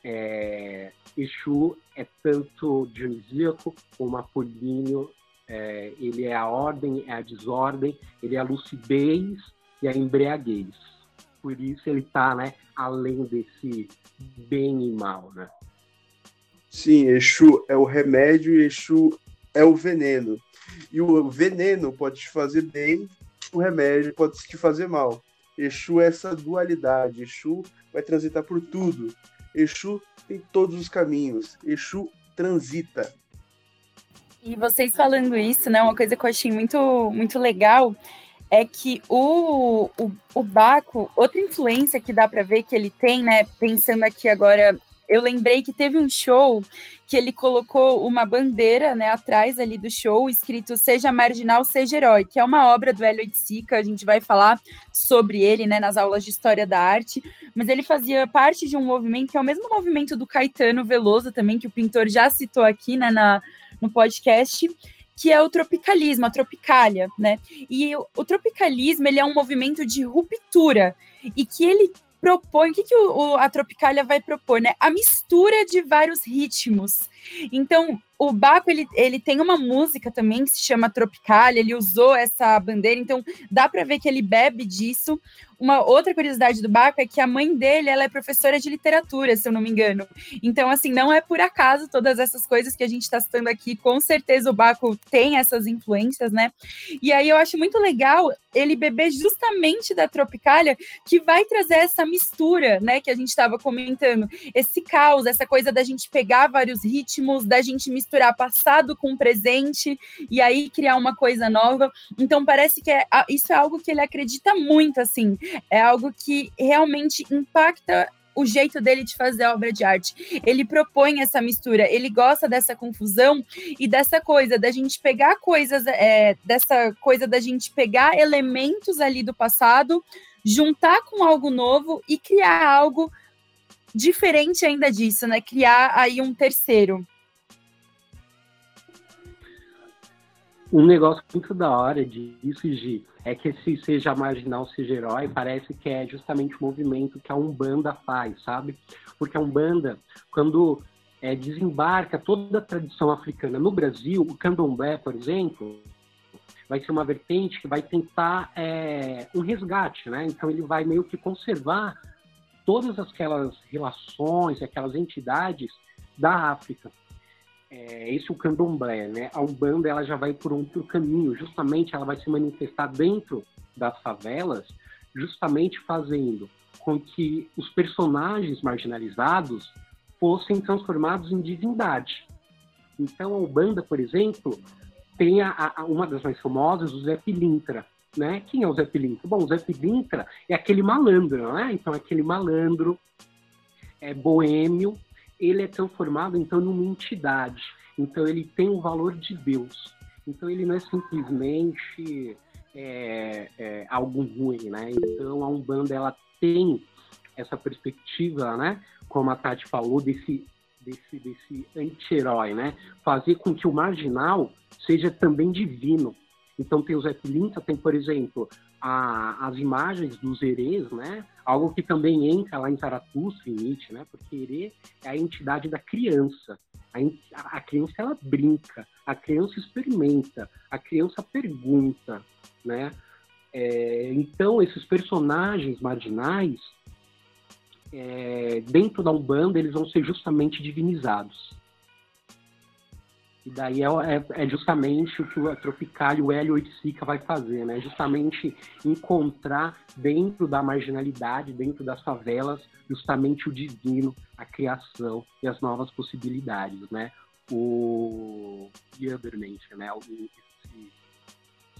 é, Exu é tanto dionisíaco como apolíneo é, ele é a ordem, é a desordem, ele é a lucidez e a embriaguez. Por isso ele está né, além desse bem e mal. Né? Sim, Exu é o remédio e Exu é o veneno. E o veneno pode te fazer bem, o remédio pode te fazer mal. Exu é essa dualidade. Exu vai transitar por tudo. Exu tem todos os caminhos. Exu transita. E vocês falando isso, né? Uma coisa que eu achei muito, muito legal é que o, o, o Baco, outra influência que dá para ver que ele tem, né? Pensando aqui agora, eu lembrei que teve um show que ele colocou uma bandeira, né, atrás ali do show, escrito Seja Marginal, Seja Herói, que é uma obra do Hélio Sica, a gente vai falar sobre ele, né, nas aulas de História da Arte, mas ele fazia parte de um movimento que é o mesmo movimento do Caetano Veloso também, que o pintor já citou aqui, né, na, no podcast, que é o tropicalismo, a tropicália, né? E o, o tropicalismo ele é um movimento de ruptura e que ele propõe, o que, que o, o, a Tropicália vai propor, né? A mistura de vários ritmos. Então, o Baco, ele, ele tem uma música também que se chama Tropical, ele usou essa bandeira, então dá para ver que ele bebe disso. Uma outra curiosidade do Baco é que a mãe dele, ela é professora de literatura, se eu não me engano. Então, assim, não é por acaso todas essas coisas que a gente está citando aqui, com certeza o Baco tem essas influências, né? E aí eu acho muito legal ele beber justamente da Tropicália, que vai trazer essa mistura, né, que a gente estava comentando, esse caos, essa coisa da gente pegar vários ritmos, da gente misturar passado com presente e aí criar uma coisa nova. Então parece que é, isso é algo que ele acredita muito, assim, é algo que realmente impacta o jeito dele de fazer a obra de arte. Ele propõe essa mistura, ele gosta dessa confusão e dessa coisa da gente pegar coisas, é, dessa coisa da gente pegar elementos ali do passado, juntar com algo novo e criar algo diferente ainda disso, né? Criar aí um terceiro. Um negócio muito da hora disso, Gi, é que esse seja marginal, seja herói, parece que é justamente o movimento que a Umbanda faz, sabe? Porque a Umbanda, quando é, desembarca toda a tradição africana no Brasil, o candomblé, por exemplo, vai ser uma vertente que vai tentar é, um resgate, né? Então ele vai meio que conservar todas aquelas relações, aquelas entidades da África é, esse é o candomblé, né? A Umbanda ela já vai por outro caminho, justamente ela vai se manifestar dentro das favelas, justamente fazendo com que os personagens marginalizados fossem transformados em divindade. Então a Umbanda, por exemplo, tem a, a, uma das mais famosas, o Zé Pilintra, né? Quem é o Zé Pilintra? Bom, o Zé Pilintra é aquele malandro, né? Então é aquele malandro é boêmio ele é transformado então numa entidade. Então ele tem o valor de Deus. Então ele não é simplesmente é, é, algo ruim, né? Então a Umbanda ela tem essa perspectiva, né? Como a Tati falou, desse, desse, desse anti-herói, né? Fazer com que o marginal seja também divino. Então tem o Zé Pilinta, tem, por exemplo, a, as imagens dos herês, né? Algo que também entra lá em Zaratustra, em Nietzsche, né? Porque herê é a entidade da criança. A, a criança, ela brinca, a criança experimenta, a criança pergunta, né? É, então, esses personagens marginais, é, dentro da Umbanda, eles vão ser justamente divinizados. E daí é, é, é, justamente o que a Tropical e o Hélio Oiticica vai fazer, né? Justamente encontrar dentro da marginalidade, dentro das favelas, justamente o divino, a criação e as novas possibilidades, né? O Yamberment, né? O, esse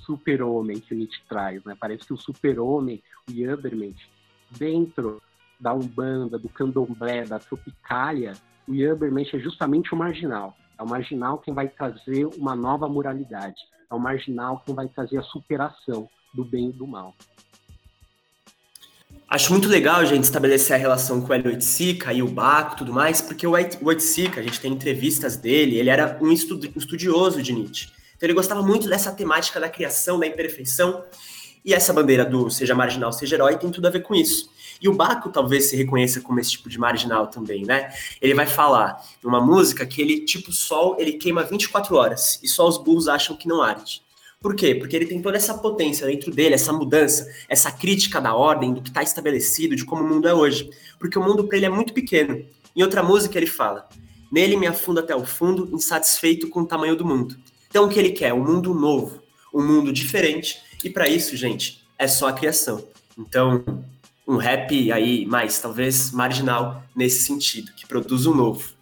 super-homem que Nietzsche traz, né? Parece que o super-homem, o Yamberment, dentro da Umbanda, do Candomblé, da Tropicália, o Yamberment é justamente o marginal é o marginal quem vai trazer uma nova moralidade. É o marginal quem vai trazer a superação do bem e do mal. Acho muito legal gente estabelecer a relação com o Hélio Oiticica e o Baco e tudo mais, porque o Oiticica, a gente tem entrevistas dele, ele era um estudioso de Nietzsche. Então ele gostava muito dessa temática da criação, da imperfeição, e essa bandeira do seja marginal, seja herói tem tudo a ver com isso. E o Baco talvez se reconheça como esse tipo de marginal também, né? Ele vai falar numa música que ele, tipo sol, ele queima 24 horas e só os burros acham que não arde. Por quê? Porque ele tem toda essa potência dentro dele, essa mudança, essa crítica da ordem, do que está estabelecido, de como o mundo é hoje. Porque o mundo para ele é muito pequeno. Em outra música ele fala: Nele me afundo até o fundo, insatisfeito com o tamanho do mundo. Então o que ele quer? Um mundo novo, um mundo diferente. E para isso, gente, é só a criação. Então, um rap aí mais, talvez, marginal nesse sentido, que produz um novo.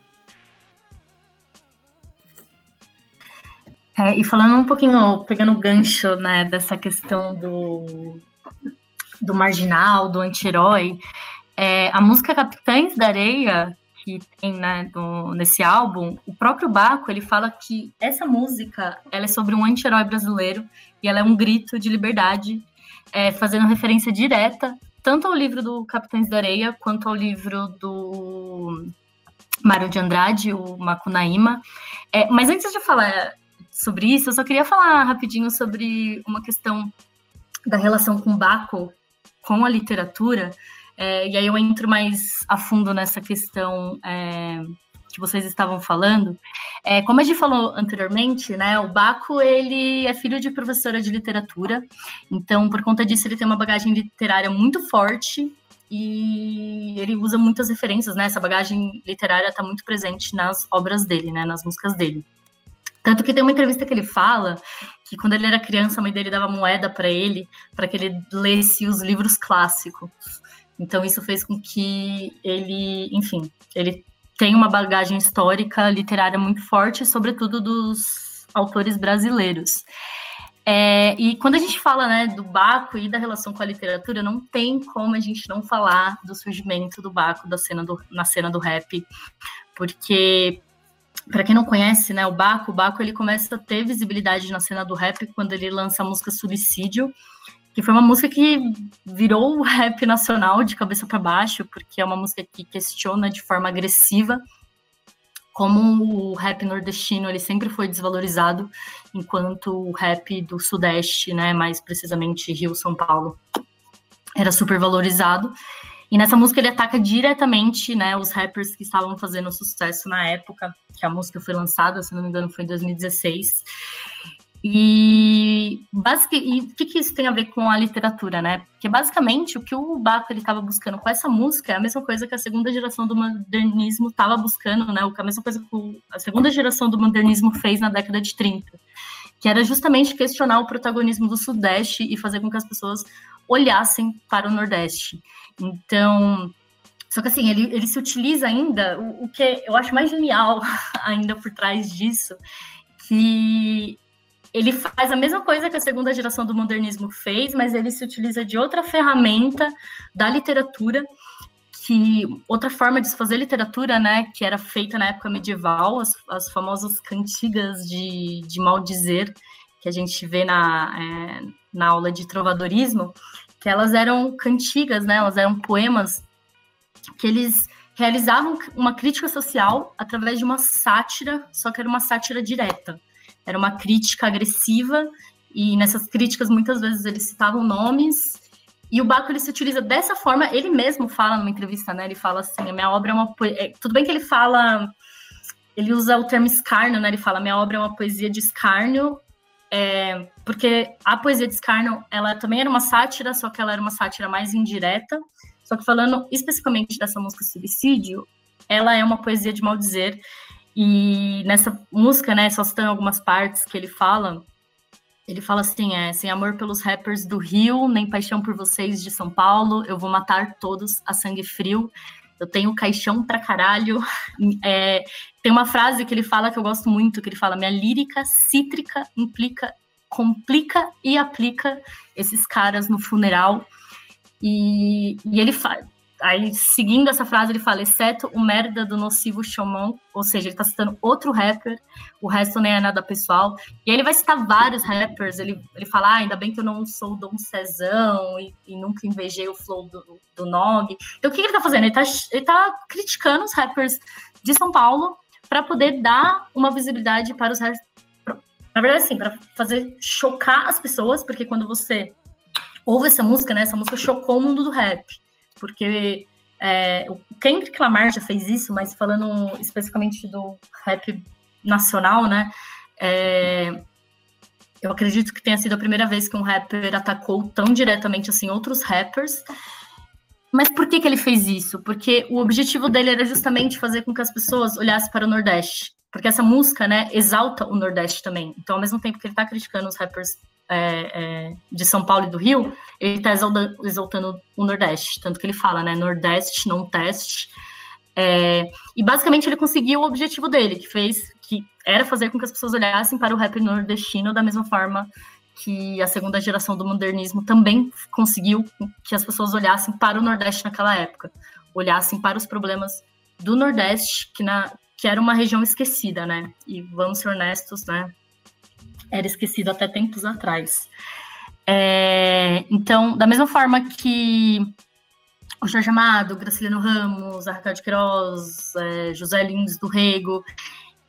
É, e falando um pouquinho, pegando o gancho, né, dessa questão do, do marginal, do anti-herói, é, a música Capitães da Areia, que tem né, do, nesse álbum, o próprio Baco, ele fala que essa música, ela é sobre um anti-herói brasileiro, e ela é um grito de liberdade, é, fazendo referência direta tanto ao livro do Capitães da Areia quanto ao livro do Mário de Andrade, o Macunaíma. É, mas antes de falar sobre isso, eu só queria falar rapidinho sobre uma questão da relação com Baco com a literatura, é, e aí eu entro mais a fundo nessa questão é, que vocês estavam falando, é, como a gente falou anteriormente, né, o Baco ele é filho de professora de literatura, então por conta disso ele tem uma bagagem literária muito forte e ele usa muitas referências, né? Essa bagagem literária está muito presente nas obras dele, né, nas músicas dele. Tanto que tem uma entrevista que ele fala que quando ele era criança, a mãe dele dava moeda para ele, para que ele lesse os livros clássicos. Então isso fez com que ele, enfim, ele tem uma bagagem histórica literária muito forte, sobretudo dos autores brasileiros. É, e quando a gente fala né, do Baco e da relação com a literatura, não tem como a gente não falar do surgimento do Baco da cena do, na cena do rap, porque para quem não conhece, né, o Baco, o Baco ele começa a ter visibilidade na cena do rap quando ele lança a música Suicídio, que foi uma música que virou o rap nacional de cabeça para baixo, porque é uma música que questiona de forma agressiva como o rap nordestino ele sempre foi desvalorizado, enquanto o rap do Sudeste, né, mais precisamente Rio, São Paulo, era super valorizado. E nessa música ele ataca diretamente, né, os rappers que estavam fazendo sucesso na época, que a música foi lançada, se não me engano, foi em 2016. E, basic, e o que, que, isso tem a ver com a literatura, né? Porque basicamente o que o Baco estava buscando com essa música é a mesma coisa que a segunda geração do modernismo estava buscando, né? A mesma coisa que a segunda geração do modernismo fez na década de 30, que era justamente questionar o protagonismo do Sudeste e fazer com que as pessoas olhassem para o Nordeste. Então, só que assim, ele, ele se utiliza ainda, o, o que eu acho mais genial ainda por trás disso, que ele faz a mesma coisa que a segunda geração do modernismo fez, mas ele se utiliza de outra ferramenta da literatura, que outra forma de se fazer literatura, né, que era feita na época medieval, as, as famosas cantigas de, de maldizer, que a gente vê na, é, na aula de trovadorismo, que elas eram cantigas, né, elas eram poemas que eles realizavam uma crítica social através de uma sátira, só que era uma sátira direta. Era uma crítica agressiva e nessas críticas muitas vezes eles citavam nomes e o Baco ele se utiliza dessa forma. Ele mesmo fala numa entrevista, né? Ele fala assim: a minha obra é uma é, tudo bem que ele fala, ele usa o termo escárnio, né? Ele fala: minha obra é uma poesia de escárnio, é, porque a poesia de escárnio ela também era uma sátira, só que ela era uma sátira mais indireta. Só que falando especificamente dessa música Suicídio, ela é uma poesia de maldizer e nessa música, né, só citando algumas partes que ele fala, ele fala assim, é, sem amor pelos rappers do Rio, nem paixão por vocês de São Paulo, eu vou matar todos a sangue frio, eu tenho caixão pra caralho. É, tem uma frase que ele fala que eu gosto muito, que ele fala, minha lírica cítrica implica, complica e aplica esses caras no funeral. E, e ele fala, Aí, seguindo essa frase, ele fala, exceto o merda do nocivo Chomon, ou seja, ele tá citando outro rapper, o resto nem é nada pessoal. E aí ele vai citar vários rappers, ele, ele fala, ah, ainda bem que eu não sou o Dom Cezão e, e, nunca invejei o flow do, do Nog. Então, o que, que ele tá fazendo? Ele tá, ele tá criticando os rappers de São Paulo para poder dar uma visibilidade para os rappers. Na verdade, assim, para fazer chocar as pessoas, porque quando você ouve essa música, né, essa música chocou o mundo do rap porque é, o Kendrick Lamar já fez isso, mas falando especificamente do rap nacional, né? É, eu acredito que tenha sido a primeira vez que um rapper atacou tão diretamente assim outros rappers. Mas por que, que ele fez isso? Porque o objetivo dele era justamente fazer com que as pessoas olhassem para o Nordeste. Porque essa música, né, exalta o Nordeste também. Então, ao mesmo tempo que ele está criticando os rappers é, é, de São Paulo e do Rio, ele está exaltando, o Nordeste, tanto que ele fala, né, Nordeste, não teste. É, e basicamente ele conseguiu o objetivo dele, que fez, que era fazer com que as pessoas olhassem para o rap nordestino da mesma forma que a segunda geração do modernismo também conseguiu que as pessoas olhassem para o Nordeste naquela época, olhassem para os problemas do Nordeste, que, na, que era uma região esquecida, né? E vamos ser honestos, né? Era esquecido até tempos atrás. É, então, da mesma forma que o Jorge Amado, Graciliano Ramos, a Raquel de Queiroz, é, José Lins do Rego,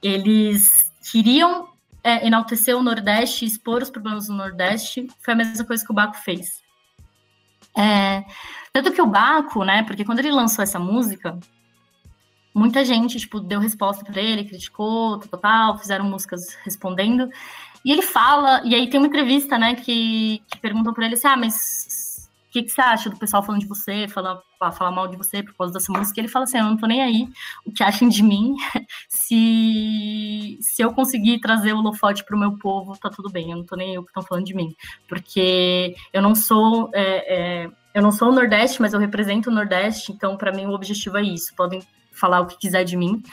eles queriam é, enaltecer o Nordeste, expor os problemas do Nordeste, foi a mesma coisa que o Baco fez. É, tanto que o Baco, né, porque quando ele lançou essa música, muita gente, tipo, deu resposta para ele, criticou, tal, tal, fizeram músicas respondendo. E ele fala, e aí tem uma entrevista, né, que, que perguntam para ele assim, ah, mas o que, que você acha do pessoal falando de você, falar fala mal de você por causa dessa música? Ele fala assim, eu não tô nem aí o que acham de mim, se, se eu conseguir trazer o Lofote pro meu povo, tá tudo bem, eu não tô nem aí o que estão falando de mim, porque eu não sou... É, é, eu não sou o Nordeste, mas eu represento o Nordeste, então para mim o objetivo é isso. Podem falar o que quiser de mim.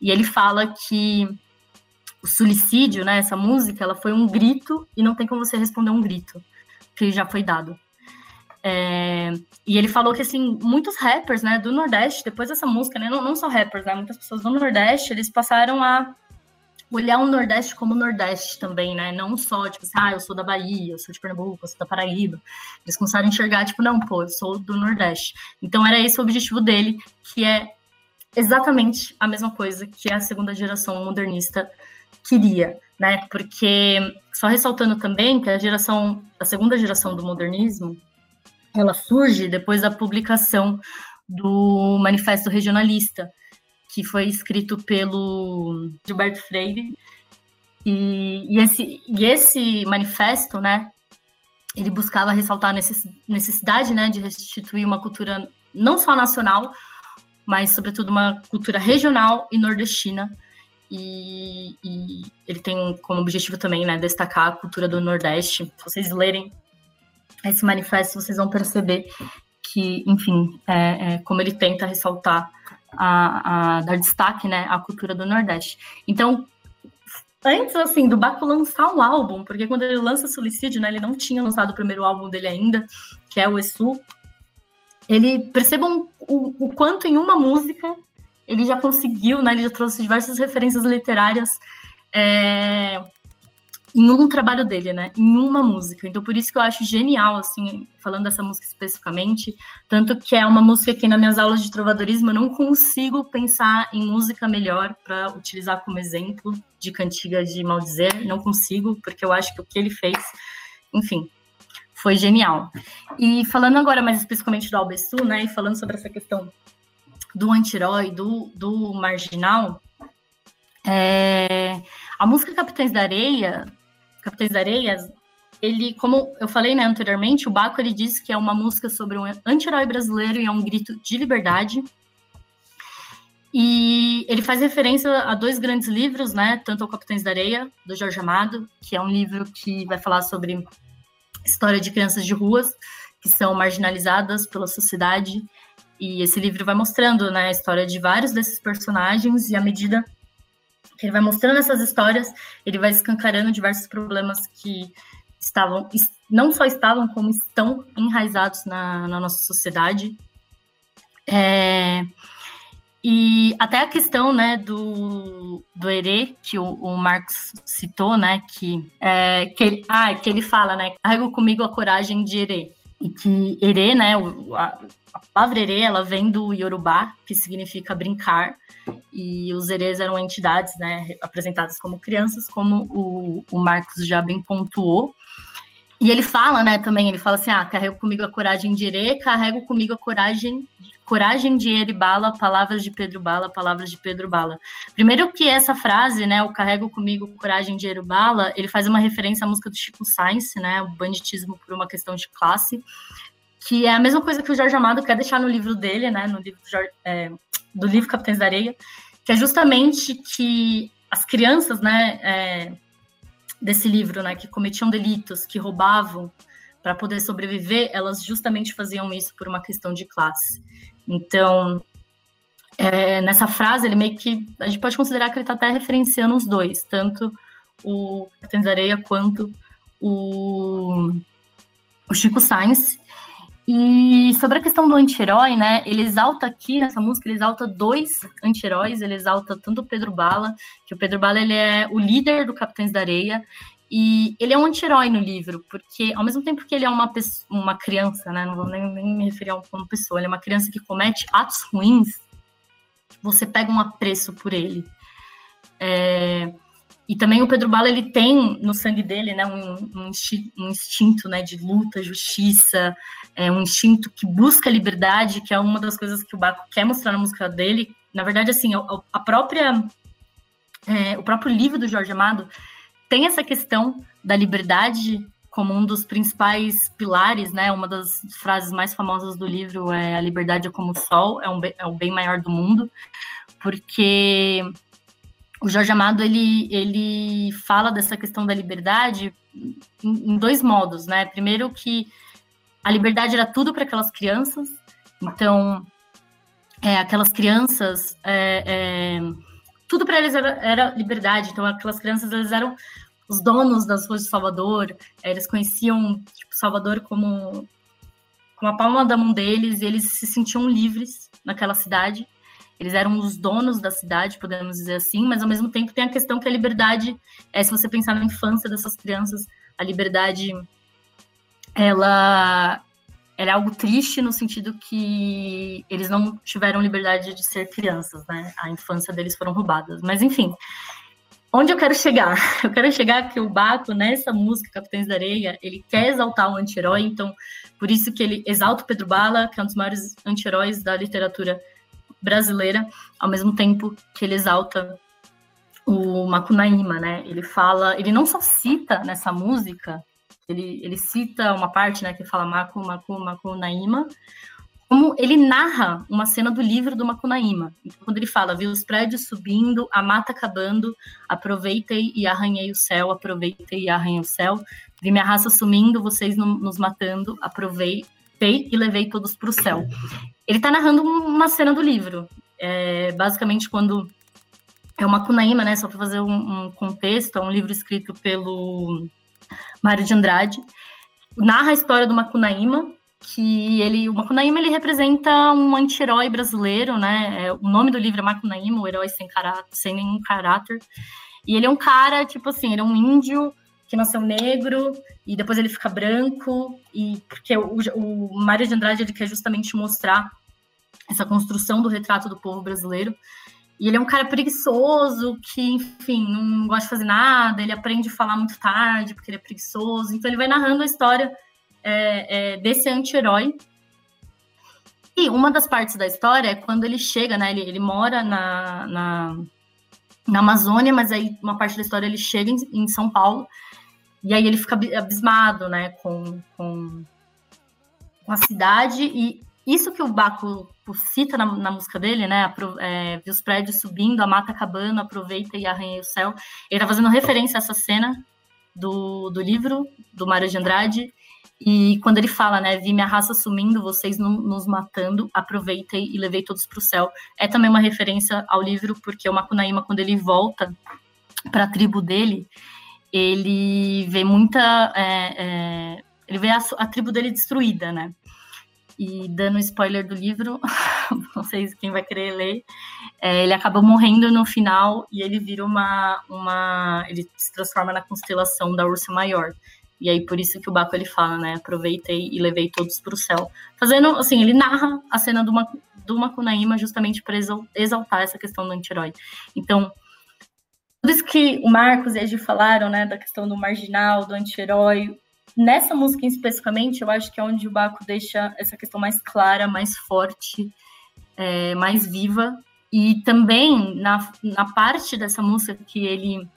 E ele fala que o suicídio, né, essa música, ela foi um grito e não tem como você responder um grito que já foi dado. É, e ele falou que, assim, muitos rappers, né, do Nordeste, depois dessa música, né, não, não só rappers, né, muitas pessoas do Nordeste, eles passaram a olhar o Nordeste como Nordeste também, né, não só, tipo assim, ah, eu sou da Bahia, eu sou de Pernambuco, eu sou da Paraíba. Eles começaram a enxergar, tipo, não, pô, eu sou do Nordeste. Então era esse o objetivo dele, que é exatamente a mesma coisa que a segunda geração modernista queria, né? Porque só ressaltando também que a geração, a segunda geração do modernismo, ela surge depois da publicação do Manifesto Regionalista, que foi escrito pelo Gilberto Freire. E, e, esse, e esse manifesto, né, ele buscava ressaltar a necessidade né, de restituir uma cultura não só nacional, mas sobretudo uma cultura regional e nordestina. E, e, ele tem como objetivo também, né, destacar a cultura do Nordeste. Se vocês lerem esse manifesto, vocês vão perceber que, enfim, é, é, como ele tenta ressaltar, a, a, dar destaque, né, à cultura do Nordeste. Então, antes, assim, do Baco lançar um álbum, porque quando ele lança Suicídio, né, ele não tinha lançado o primeiro álbum dele ainda, que é o Exu, ele percebam o, o quanto em uma música ele já conseguiu, né? Ele já trouxe diversas referências literárias é, em um trabalho dele, né? Em uma música. Então, por isso que eu acho genial, assim, falando dessa música especificamente, tanto que é uma música que nas minhas aulas de trovadorismo eu não consigo pensar em música melhor para utilizar como exemplo de cantiga de maldizer, não consigo, porque eu acho que o que ele fez, enfim, foi genial. E falando agora mais especificamente do Albesu, né, e falando sobre essa questão do anti-herói, do, do marginal, é, a música Capitães da Areia, Capitães da Areia, ele, como eu falei né, anteriormente, o Baco ele diz que é uma música sobre um anti-herói brasileiro e é um grito de liberdade. E ele faz referência a dois grandes livros, né? Tanto ao Capitães da Areia, do Jorge Amado, que é um livro que vai falar sobre história de crianças de ruas que são marginalizadas pela sociedade. E esse livro vai mostrando né, a história de vários desses personagens, e à medida que ele vai mostrando essas histórias, ele vai escancarando diversos problemas que estavam, não só estavam, como estão enraizados na, na nossa sociedade. É, e até a questão, né, do, do Herê, que o, o Marx citou, né, que, é, que, ele, ah, que ele fala, né, carrego comigo a coragem de Herê. E que Herê, né, a, palavra Herê, ela vem do Yorubá, que significa brincar, e os Herês eram entidades, né, apresentadas como crianças, como o, o Marcos já bem pontuou. E ele fala, né, também, ele fala assim, ah, carrego comigo a coragem de Herê, carrego comigo a coragem Coragem de Eri Bala, palavras de Pedro Bala, palavras de Pedro Bala. Primeiro que essa frase, né, o carrego comigo coragem de Eri Bala, ele faz uma referência à música do Chico Sainz, né, o banditismo por uma questão de classe, que é a mesma coisa que o Jorge Amado quer deixar no livro dele, né, no livro do, Jorge, é, do livro Capitães da Areia, que é justamente que as crianças, né, é, desse livro, né, que cometiam delitos, que roubavam para poder sobreviver, elas justamente faziam isso por uma questão de classe. Então, é, nessa frase, ele meio que. A gente pode considerar que ele está até referenciando os dois, tanto o Capitães da Areia quanto o, o Chico Sainz. E sobre a questão do anti-herói, né? Ele exalta aqui nessa música, ele exalta dois anti-heróis, ele exalta tanto o Pedro Bala, que o Pedro Bala ele é o líder do Capitães da Areia, e ele é um anti-herói no livro, porque ao mesmo tempo que ele é uma, pessoa, uma criança, né? Não vou nem, nem me referir a um como pessoa, ele é uma criança que comete atos ruins, você pega um apreço por ele. É, e também o Pedro Bala ele tem no sangue dele né, um, um, um instinto né, de luta, justiça, é, um instinto que busca liberdade, que é uma das coisas que o Baco quer mostrar na música dele, na verdade, assim, a, a própria é, o próprio livro do Jorge Amado tem essa questão da liberdade como um dos principais pilares, né? Uma das frases mais famosas do livro é a liberdade é como o sol, é, um, é o bem maior do mundo, porque o Jorge Amado ele, ele fala dessa questão da liberdade em, em dois modos, né? Primeiro que a liberdade era tudo para aquelas crianças, então é, aquelas crianças é, é, tudo para eles era, era, liberdade. Então, aquelas crianças eles eram os donos das ruas de Salvador, eles conheciam tipo, Salvador como, como a palma da mão deles, e eles se sentiam livres naquela cidade. Eles eram os donos da cidade, podemos dizer assim, mas ao mesmo tempo tem a questão que a liberdade, é, se você pensar na infância dessas crianças, a liberdade ela era algo triste no sentido que eles não tiveram liberdade de ser crianças, né? A infância deles foram roubadas. Mas enfim, onde eu quero chegar? Eu quero chegar que o Baco, nessa música Capitães da Areia, ele quer exaltar o anti-herói, então por isso que ele exalta o Pedro Bala, que é um dos maiores anti-heróis da literatura brasileira, ao mesmo tempo que ele exalta o Macunaíma, né? Ele fala, ele não só cita nessa música ele, ele cita uma parte, né, que fala Maku, Maku, Makunaíma, como ele narra uma cena do livro do Macunaíma. Então, quando ele fala, vi os prédios subindo, a mata acabando, aproveitei e arranhei o céu, aproveitei e arranhei o céu, vi minha raça sumindo, vocês no, nos matando, aproveitei e levei todos para o céu. Ele está narrando uma cena do livro. É, basicamente, quando é o Macunaíma, né, só para fazer um, um contexto, é um livro escrito pelo Mário de Andrade, narra a história do Macunaíma, que ele, o Macunaíma ele representa um anti-herói brasileiro, né? É, o nome do livro é Macunaíma, o herói sem, caráter, sem nenhum caráter. E ele é um cara, tipo assim, ele é um índio que nasceu negro e depois ele fica branco e porque o, o Mário de Andrade ele quer justamente mostrar essa construção do retrato do povo brasileiro e ele é um cara preguiçoso, que, enfim, não gosta de fazer nada, ele aprende a falar muito tarde, porque ele é preguiçoso. Então, ele vai narrando a história é, é, desse anti-herói. E uma das partes da história é quando ele chega, né? Ele, ele mora na, na, na Amazônia, mas aí uma parte da história ele chega em, em São Paulo. E aí ele fica abismado, né, com, com, com a cidade. E isso que o Baco cita na, na música dele, né? É, vi os prédios subindo, a mata acabando, aproveita e arranhei o céu. Ele tá fazendo referência a essa cena do, do livro do Mário de Andrade. E quando ele fala, né? Vi minha raça sumindo, vocês nos matando, aproveitei e levei todos para o céu. É também uma referência ao livro, porque o Macunaíma, quando ele volta para a tribo dele, ele vê muita. É, é, ele vê a, a tribo dele destruída, né? E dando spoiler do livro, não sei quem vai querer ler, é, ele acaba morrendo no final e ele vira uma, uma. Ele se transforma na constelação da Ursa Maior. E aí, por isso que o Baco ele fala, né? Aproveitei e levei todos para o céu. Fazendo, assim, ele narra a cena do, do Macunaíma justamente para exaltar essa questão do anti-herói. Então, tudo isso que o Marcos e a Egi falaram, né? Da questão do marginal, do anti-herói, Nessa música especificamente, eu acho que é onde o Baco deixa essa questão mais clara, mais forte, é, mais viva. E também na, na parte dessa música que ele.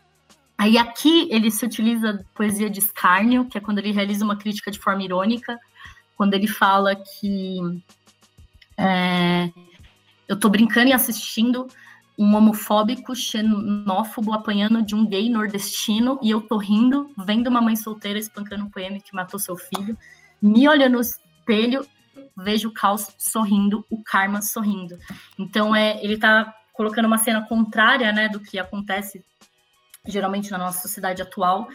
Aí aqui ele se utiliza poesia de escárnio, que é quando ele realiza uma crítica de forma irônica, quando ele fala que é, eu tô brincando e assistindo um homofóbico xenófobo apanhando de um gay nordestino e eu tô rindo, vendo uma mãe solteira espancando um PM que matou seu filho, me olhando no espelho, vejo o caos sorrindo, o karma sorrindo. Então é, ele tá colocando uma cena contrária, né, do que acontece geralmente na nossa sociedade atual,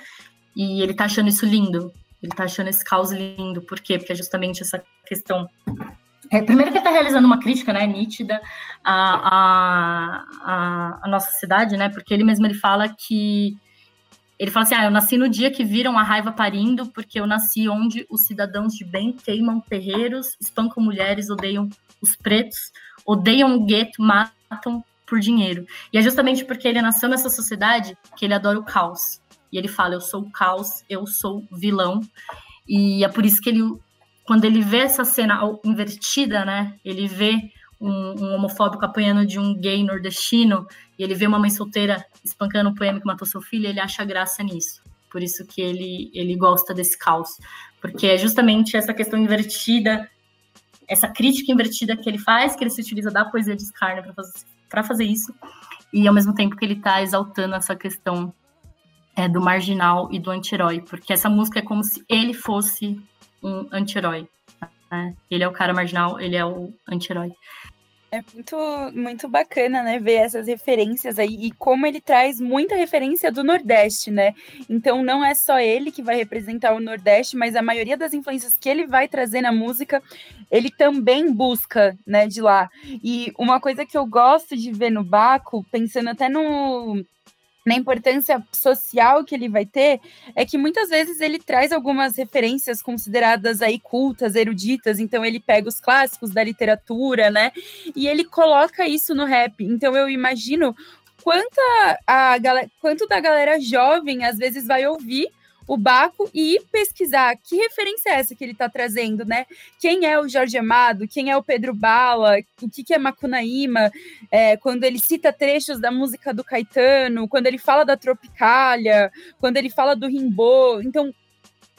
e ele tá achando isso lindo. Ele tá achando esse caos lindo. Por quê? Porque é justamente essa questão é, primeiro que está realizando uma crítica, né, nítida à, à, à, nossa cidade, né, porque ele mesmo ele fala que ele fala assim, ah, eu nasci no dia que viram a raiva parindo, porque eu nasci onde os cidadãos de bem queimam terreiros, espancam mulheres, odeiam os pretos, odeiam o gueto, matam por dinheiro. E é justamente porque ele nasceu nessa sociedade que ele adora o caos. E ele fala, eu sou o caos, eu sou vilão. E é por isso que ele quando ele vê essa cena invertida, né? Ele vê um, um, homofóbico apanhando de um gay nordestino e ele vê uma mãe solteira espancando um poema que matou seu filho, ele acha graça nisso. Por isso que ele, ele gosta desse caos. Porque é justamente essa questão invertida, essa crítica invertida que ele faz, que ele se utiliza da poesia de Skarner para fazer, fazer isso, e ao mesmo tempo que ele está exaltando essa questão é, do marginal e do anti-herói, porque essa música é como se ele fosse um anti-herói. Né? Ele é o cara marginal, ele é o anti-herói. É muito, muito bacana, né, ver essas referências aí e como ele traz muita referência do Nordeste, né? Então não é só ele que vai representar o Nordeste, mas a maioria das influências que ele vai trazer na música, ele também busca, né, de lá. E uma coisa que eu gosto de ver no Baco, pensando até no na importância social que ele vai ter, é que muitas vezes ele traz algumas referências consideradas aí cultas, eruditas, então ele pega os clássicos da literatura, né? E ele coloca isso no rap. Então eu imagino quanta a, quanto da galera jovem às vezes vai ouvir o Baco e pesquisar que referência é essa que ele está trazendo, né? Quem é o Jorge Amado, quem é o Pedro Bala, o que, que é Macunaíma, é, quando ele cita trechos da música do Caetano, quando ele fala da Tropicália, quando ele fala do Rimbaud. Então,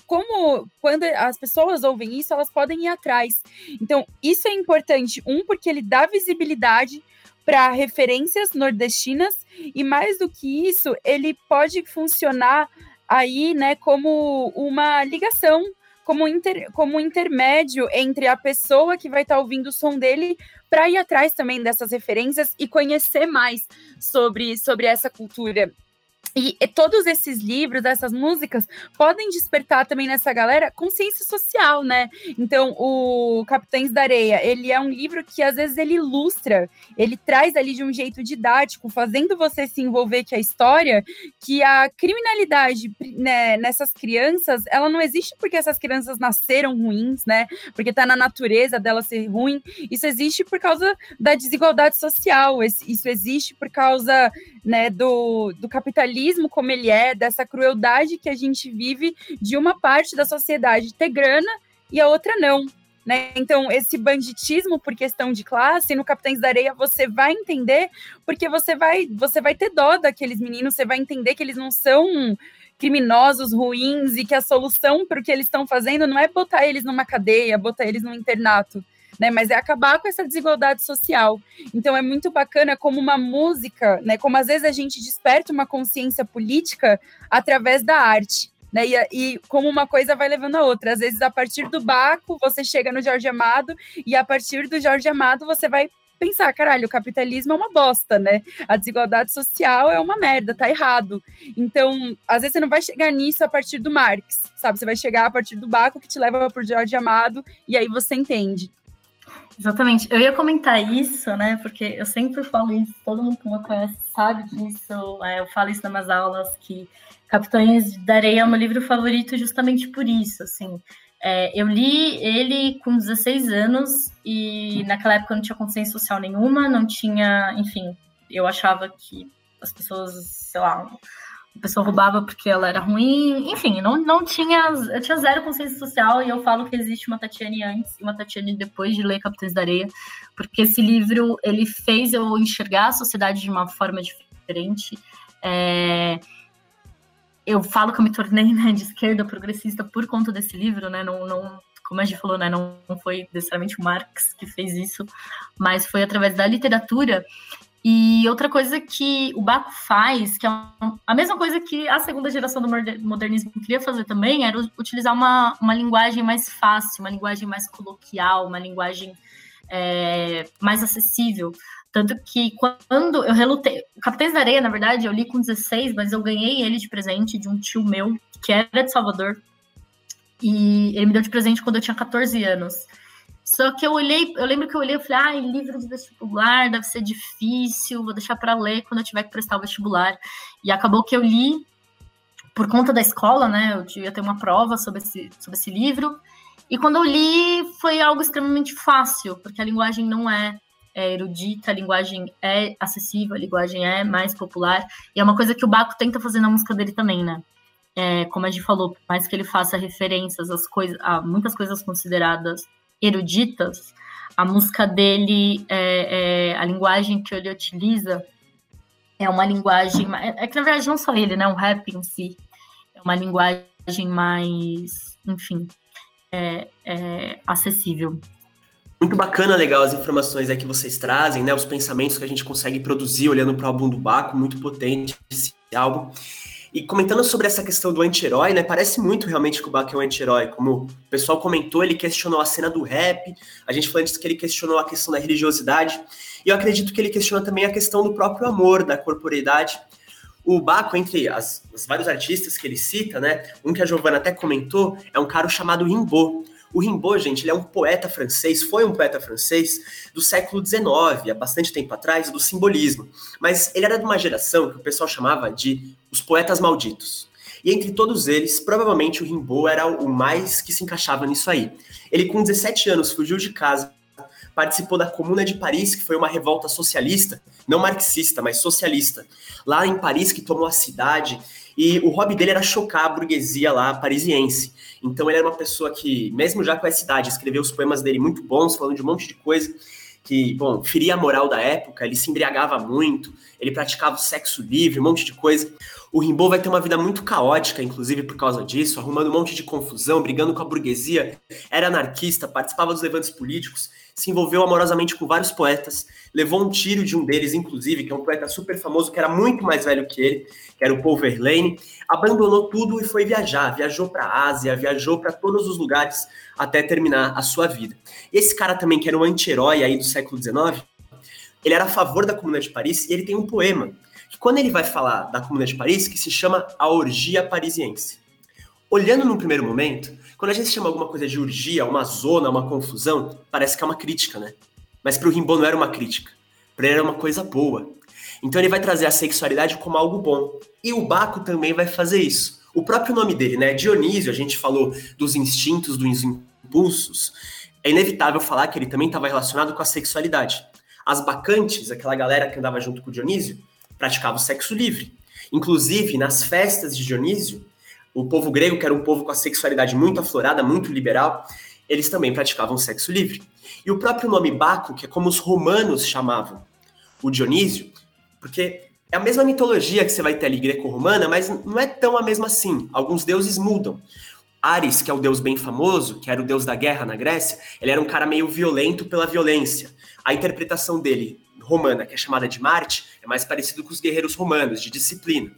como quando as pessoas ouvem isso, elas podem ir atrás. Então, isso é importante. Um, porque ele dá visibilidade para referências nordestinas, e mais do que isso, ele pode funcionar aí, né, como uma ligação, como, inter, como intermédio entre a pessoa que vai estar tá ouvindo o som dele para ir atrás também dessas referências e conhecer mais sobre, sobre essa cultura. E, e, todos esses livros, essas músicas, podem despertar também nessa galera consciência social, né? Então, o Capitães da Areia, ele é um livro que às vezes ele ilustra, ele traz ali de um jeito didático, fazendo você se envolver com a história, que a criminalidade né, nessas crianças, ela não existe porque essas crianças nasceram ruins, né? Porque tá na natureza dela ser ruim. Isso existe por causa da desigualdade social, isso existe por causa né, do, do capitalismo como ele é, dessa crueldade que a gente vive de uma parte da sociedade ter grana e a outra não. Né? Então, esse banditismo por questão de classe, no Capitães da Areia você vai entender, porque você vai, você vai ter dó daqueles meninos, você vai entender que eles não são criminosos ruins e que a solução para o que eles estão fazendo não é botar eles numa cadeia, botar eles num internato né? Mas é acabar com essa desigualdade social. Então é muito bacana como uma música, né? Como às vezes a gente desperta uma consciência política através da arte. Né, e, e, como uma coisa vai levando a outra. Às vezes, a partir do Baco, você chega no Jorge Amado, e a partir do Jorge Amado, você vai pensar, caralho, o capitalismo é uma bosta, né? A desigualdade social é uma merda, tá errado. Então, às vezes você não vai chegar nisso a partir do Marx, sabe? Você vai chegar a partir do Baco que te leva pro Jorge Amado, e aí você entende. Exatamente. Eu ia comentar isso, né? Porque eu sempre falo isso, todo mundo que me conhece sabe disso. É, eu falo isso nas minhas aulas, que Capitães da Areia é meu livro favorito justamente por isso, assim. É, eu li ele com 16 anos e naquela época não tinha consciência social nenhuma, não tinha, enfim, eu achava que as pessoas, sei lá, a pessoa roubava porque ela era ruim, enfim, não, não tinha, eu tinha zero consciência social e eu falo que existe uma Tatiane antes e uma Tatiane depois de ler Capitães da Areia, porque esse livro, ele fez eu enxergar a sociedade de uma forma diferente, é, eu falo que eu me tornei né, de esquerda progressista por conta desse livro, né, não, não como a gente falou, né, não, não foi necessariamente o Marx que fez isso, mas foi através da literatura e outra coisa que o Baco faz, que é a mesma coisa que a segunda geração do modernismo queria fazer também, era utilizar uma, uma linguagem mais fácil, uma linguagem mais coloquial, uma linguagem é, mais acessível. Tanto que quando eu relutei. O Capitães da Areia, na verdade, eu li com 16, mas eu ganhei ele de presente de um tio meu, que era de Salvador. E ele me deu de presente quando eu tinha 14 anos. Só que eu olhei, eu lembro que eu olhei e falei, ah, livro de vestibular deve ser difícil, vou deixar para ler quando eu tiver que prestar o vestibular. E acabou que eu li por conta da escola, né? Eu ia ter uma prova sobre esse, sobre esse livro. E quando eu li, foi algo extremamente fácil, porque a linguagem não é, é erudita, a linguagem é acessível, a linguagem é mais popular. E é uma coisa que o Baco tenta fazer na música dele também, né? É, como a gente falou, mais que ele faça referências às coisas, a muitas coisas consideradas eruditas, a música dele, é, é, a linguagem que ele utiliza é uma linguagem. É que na verdade não só ele, né? O rap em si é uma linguagem mais, enfim, é, é acessível. Muito bacana, legal as informações aí que vocês trazem, né? Os pensamentos que a gente consegue produzir olhando para o álbum do Baco, muito potente esse álbum. E comentando sobre essa questão do anti-herói, né? Parece muito realmente que o Bach é um anti-herói. Como o pessoal comentou, ele questionou a cena do rap. A gente falou antes que ele questionou a questão da religiosidade. E eu acredito que ele questiona também a questão do próprio amor, da corporeidade. O Baco, entre as, os vários artistas que ele cita, né? Um que a Giovanna até comentou é um cara chamado Rimbaud. O Rimbaud, gente, ele é um poeta francês, foi um poeta francês do século XIX, há bastante tempo atrás, do simbolismo. Mas ele era de uma geração que o pessoal chamava de os poetas malditos. E entre todos eles, provavelmente o Rimbaud era o mais que se encaixava nisso aí. Ele, com 17 anos, fugiu de casa, participou da Comuna de Paris, que foi uma revolta socialista, não marxista, mas socialista, lá em Paris, que tomou a cidade. E o hobby dele era chocar a burguesia lá parisiense. Então ele era uma pessoa que, mesmo já com essa idade, escreveu os poemas dele muito bons, falando de um monte de coisa que, bom, feria a moral da época, ele se embriagava muito, ele praticava o sexo livre, um monte de coisa. O Rimbaud vai ter uma vida muito caótica, inclusive por causa disso, arrumando um monte de confusão, brigando com a burguesia, era anarquista, participava dos levantes políticos, se envolveu amorosamente com vários poetas, levou um tiro de um deles, inclusive, que é um poeta super famoso, que era muito mais velho que ele, que era o Paul Verlaine, abandonou tudo e foi viajar, viajou para a Ásia, viajou para todos os lugares até terminar a sua vida. Esse cara também, que era um anti-herói aí do século XIX, ele era a favor da Comuna de Paris e ele tem um poema que quando ele vai falar da Comuna de Paris, que se chama A Orgia Parisiense. Olhando num primeiro momento, quando a gente chama alguma coisa de urgia, uma zona, uma confusão, parece que é uma crítica, né? Mas para o Rimbaud não era uma crítica, para ele era uma coisa boa. Então ele vai trazer a sexualidade como algo bom. E o Baco também vai fazer isso. O próprio nome dele, né? Dionísio, a gente falou dos instintos, dos impulsos. É inevitável falar que ele também estava relacionado com a sexualidade. As bacantes, aquela galera que andava junto com o Dionísio, praticava o sexo livre. Inclusive, nas festas de Dionísio, o povo grego, que era um povo com a sexualidade muito aflorada, muito liberal, eles também praticavam sexo livre. E o próprio nome Baco, que é como os romanos chamavam o Dionísio, porque é a mesma mitologia que você vai ter ali greco-romana, mas não é tão a mesma assim. Alguns deuses mudam. Ares, que é o deus bem famoso, que era o deus da guerra na Grécia, ele era um cara meio violento pela violência. A interpretação dele romana, que é chamada de Marte, é mais parecido com os guerreiros romanos, de disciplina.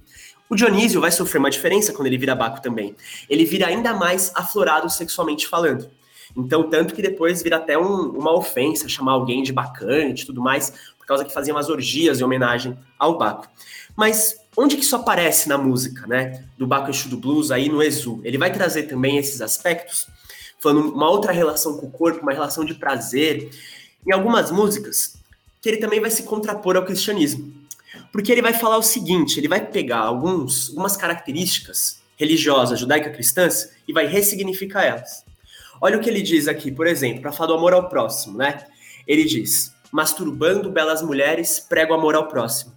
O Dionísio vai sofrer uma diferença quando ele vira Baco também. Ele vira ainda mais aflorado sexualmente falando. Então, tanto que depois vira até um, uma ofensa chamar alguém de bacante e tudo mais, por causa que fazia umas orgias em homenagem ao Baco. Mas onde que isso aparece na música, né? Do Baco Exu do Blues aí no Exu? Ele vai trazer também esses aspectos, falando uma outra relação com o corpo, uma relação de prazer. Em algumas músicas, que ele também vai se contrapor ao cristianismo. Porque ele vai falar o seguinte: ele vai pegar alguns, algumas características religiosas judaica-cristãs e vai ressignificar elas. Olha o que ele diz aqui, por exemplo, para falar do amor ao próximo, né? Ele diz: masturbando belas mulheres, prega o amor ao próximo.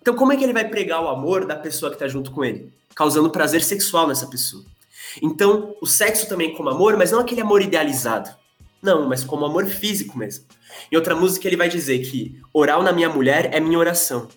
Então, como é que ele vai pregar o amor da pessoa que está junto com ele? Causando prazer sexual nessa pessoa. Então, o sexo também como amor, mas não aquele amor idealizado. Não, mas como amor físico mesmo. Em outra música, ele vai dizer que oral na minha mulher é minha oração.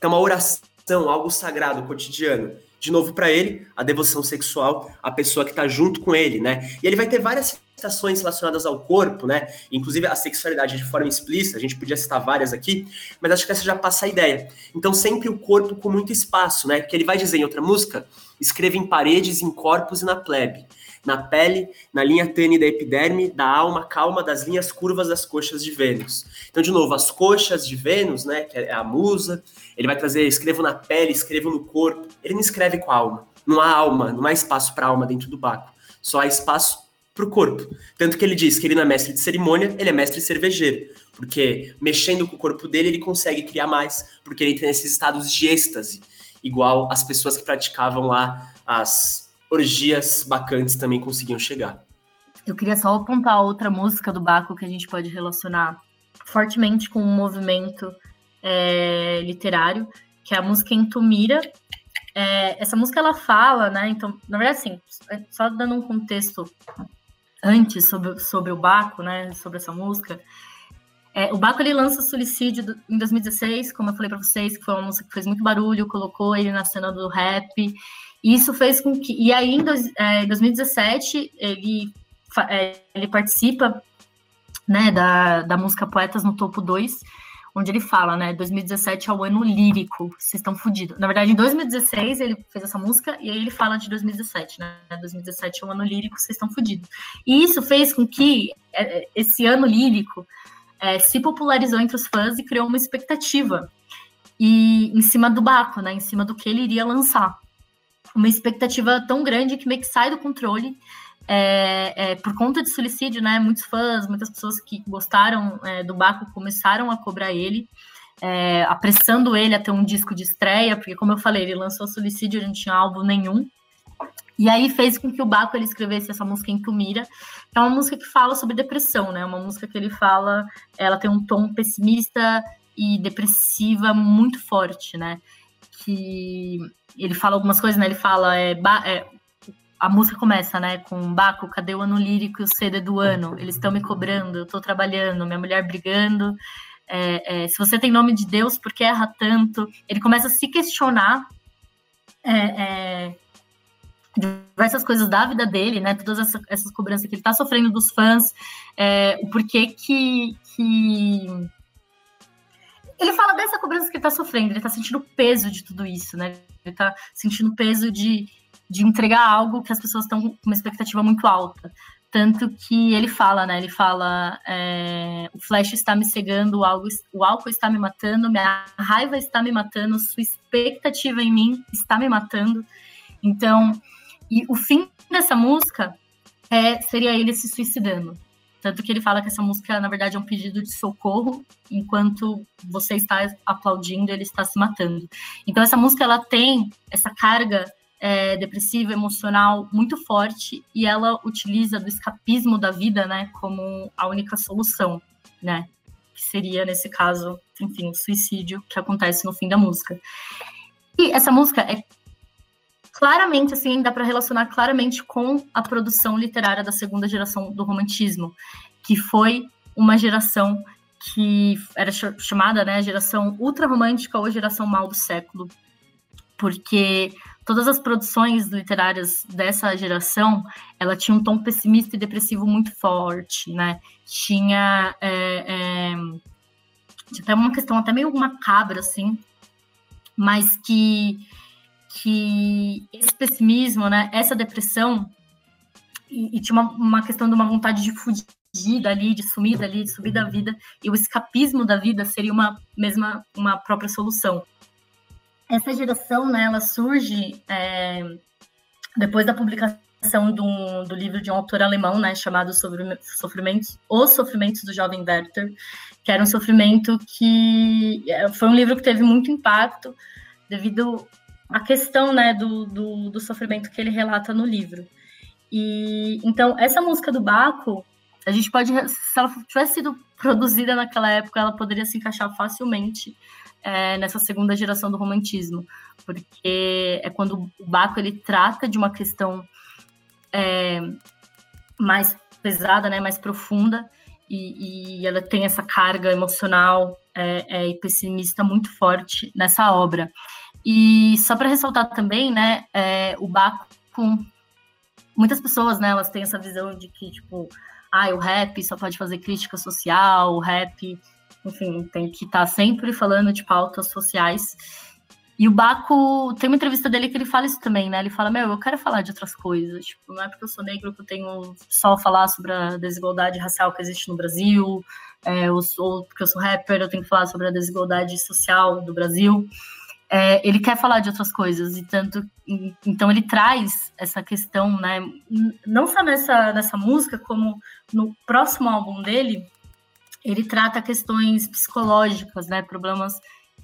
Então, uma oração, algo sagrado, cotidiano. De novo, para ele, a devoção sexual, a pessoa que está junto com ele, né? E ele vai ter várias citações relacionadas ao corpo, né? Inclusive a sexualidade de forma explícita, a gente podia citar várias aqui, mas acho que essa já passa a ideia. Então, sempre o corpo com muito espaço, né? Que ele vai dizer em outra música: escreva em paredes, em corpos e na plebe na pele, na linha tênue da epiderme, da alma calma das linhas curvas das coxas de Vênus. Então, de novo, as coxas de Vênus, né, que é a musa, ele vai trazer, escrevo na pele, escrevo no corpo. Ele não escreve com a alma. Não há alma, não há espaço para alma dentro do Baco. Só há espaço para o corpo. Tanto que ele diz que ele não é mestre de cerimônia, ele é mestre cervejeiro. Porque mexendo com o corpo dele, ele consegue criar mais, porque ele tem esses estados de êxtase, igual as pessoas que praticavam lá as orgias bacantes também conseguiam chegar. Eu queria só apontar outra música do Baco que a gente pode relacionar fortemente com um movimento é, literário, que é a música Entumira. É, essa música ela fala, né? Então, na verdade, assim, é só dando um contexto antes sobre, sobre o Baco, né, sobre essa música. É, o Baco ele lança Suicídio em 2016, como eu falei para vocês, que foi uma música que fez muito barulho, colocou ele na cena do rap. Isso fez com que. E aí, em dois, é, 2017, ele, é, ele participa né, da, da música Poetas no Topo 2, onde ele fala, né, 2017 é o ano lírico, vocês estão fodidos. Na verdade, em 2016 ele fez essa música e aí ele fala de 2017, né, 2017 é o ano lírico, vocês estão fodidos. E isso fez com que é, esse ano lírico é, se popularizou entre os fãs e criou uma expectativa e em cima do Baco, né, em cima do que ele iria lançar. Uma expectativa tão grande que meio que sai do controle é, é, por conta de suicídio, né? Muitos fãs, muitas pessoas que gostaram é, do Baco começaram a cobrar ele, é, apressando ele a ter um disco de estreia, porque, como eu falei, ele lançou suicídio, ele não tinha álbum nenhum. E aí fez com que o Baco ele escrevesse essa música em Tumira, que é uma música que fala sobre depressão, né? Uma música que ele fala, ela tem um tom pessimista e depressiva muito forte, né? Que ele fala algumas coisas, né? Ele fala é, é a música começa, né, com Baco, cadê o ano lírico e o CD do ano? Eles estão me cobrando, eu estou trabalhando, minha mulher brigando. É, é, se você tem nome de Deus, por que erra tanto? Ele começa a se questionar é, é diversas coisas da vida dele, né? Todas essa, essas cobranças que ele está sofrendo dos fãs, o porquê que, que ele fala dessa cobrança que ele está sofrendo, ele está sentindo o peso de tudo isso, né? Ele está sentindo o peso de de entregar algo que as pessoas estão com uma expectativa muito alta. Tanto que ele fala, né? Ele fala: é, o flash está me cegando, o álcool, o álcool está me matando, minha raiva está me matando, sua expectativa em mim está me matando. Então, e o fim dessa música é, seria ele se suicidando. Tanto que ele fala que essa música, na verdade, é um pedido de socorro, enquanto você está aplaudindo, ele está se matando. Então, essa música, ela tem essa carga é, depressiva, emocional muito forte e ela utiliza do escapismo da vida, né, como a única solução, né, que seria nesse caso, enfim, o suicídio que acontece no fim da música. E essa música é claramente assim, dá para relacionar claramente com a produção literária da segunda geração do romantismo, que foi uma geração que era chamada, né, geração ultra romântica ou geração mal do século, porque todas as produções literárias dessa geração, ela tinha um tom pessimista e depressivo muito forte, né? Tinha, é, é, tinha até uma questão até meio macabra, assim, mas que, que esse pessimismo, né? Essa depressão, e, e tinha uma, uma questão de uma vontade de fugir dali, de sumir dali, de subir da vida, e o escapismo da vida seria uma mesma, uma própria solução essa geração, né, ela surge é, depois da publicação do, do, livro de um autor alemão, né, chamado Sofrimentos, Os Sofrimentos do Jovem Werther, que era um sofrimento que é, foi um livro que teve muito impacto devido à questão, né, do, do, do sofrimento que ele relata no livro. E então essa música do Baco, a gente pode, se ela tivesse sido produzida naquela época, ela poderia se encaixar facilmente é, nessa segunda geração do romantismo, porque é quando o Baco ele trata de uma questão é, mais pesada, né, mais profunda, e, e, ela tem essa carga emocional é, é e pessimista muito forte nessa obra. E só para ressaltar também, né, é, o Baco, muitas pessoas, né, elas têm essa visão de que, tipo, ah, o rap só pode fazer crítica social, o rap enfim, tem que estar tá sempre falando de pautas sociais. E o Baco, tem uma entrevista dele que ele fala isso também, né? Ele fala, meu, eu quero falar de outras coisas. Tipo, não é porque eu sou negro que eu tenho só falar sobre a desigualdade racial que existe no Brasil, é, ou, ou porque eu sou rapper, eu tenho que falar sobre a desigualdade social do Brasil. É, ele quer falar de outras coisas, e tanto. Então ele traz essa questão, né? Não só nessa, nessa música, como no próximo álbum dele, ele trata questões psicológicas, né, problemas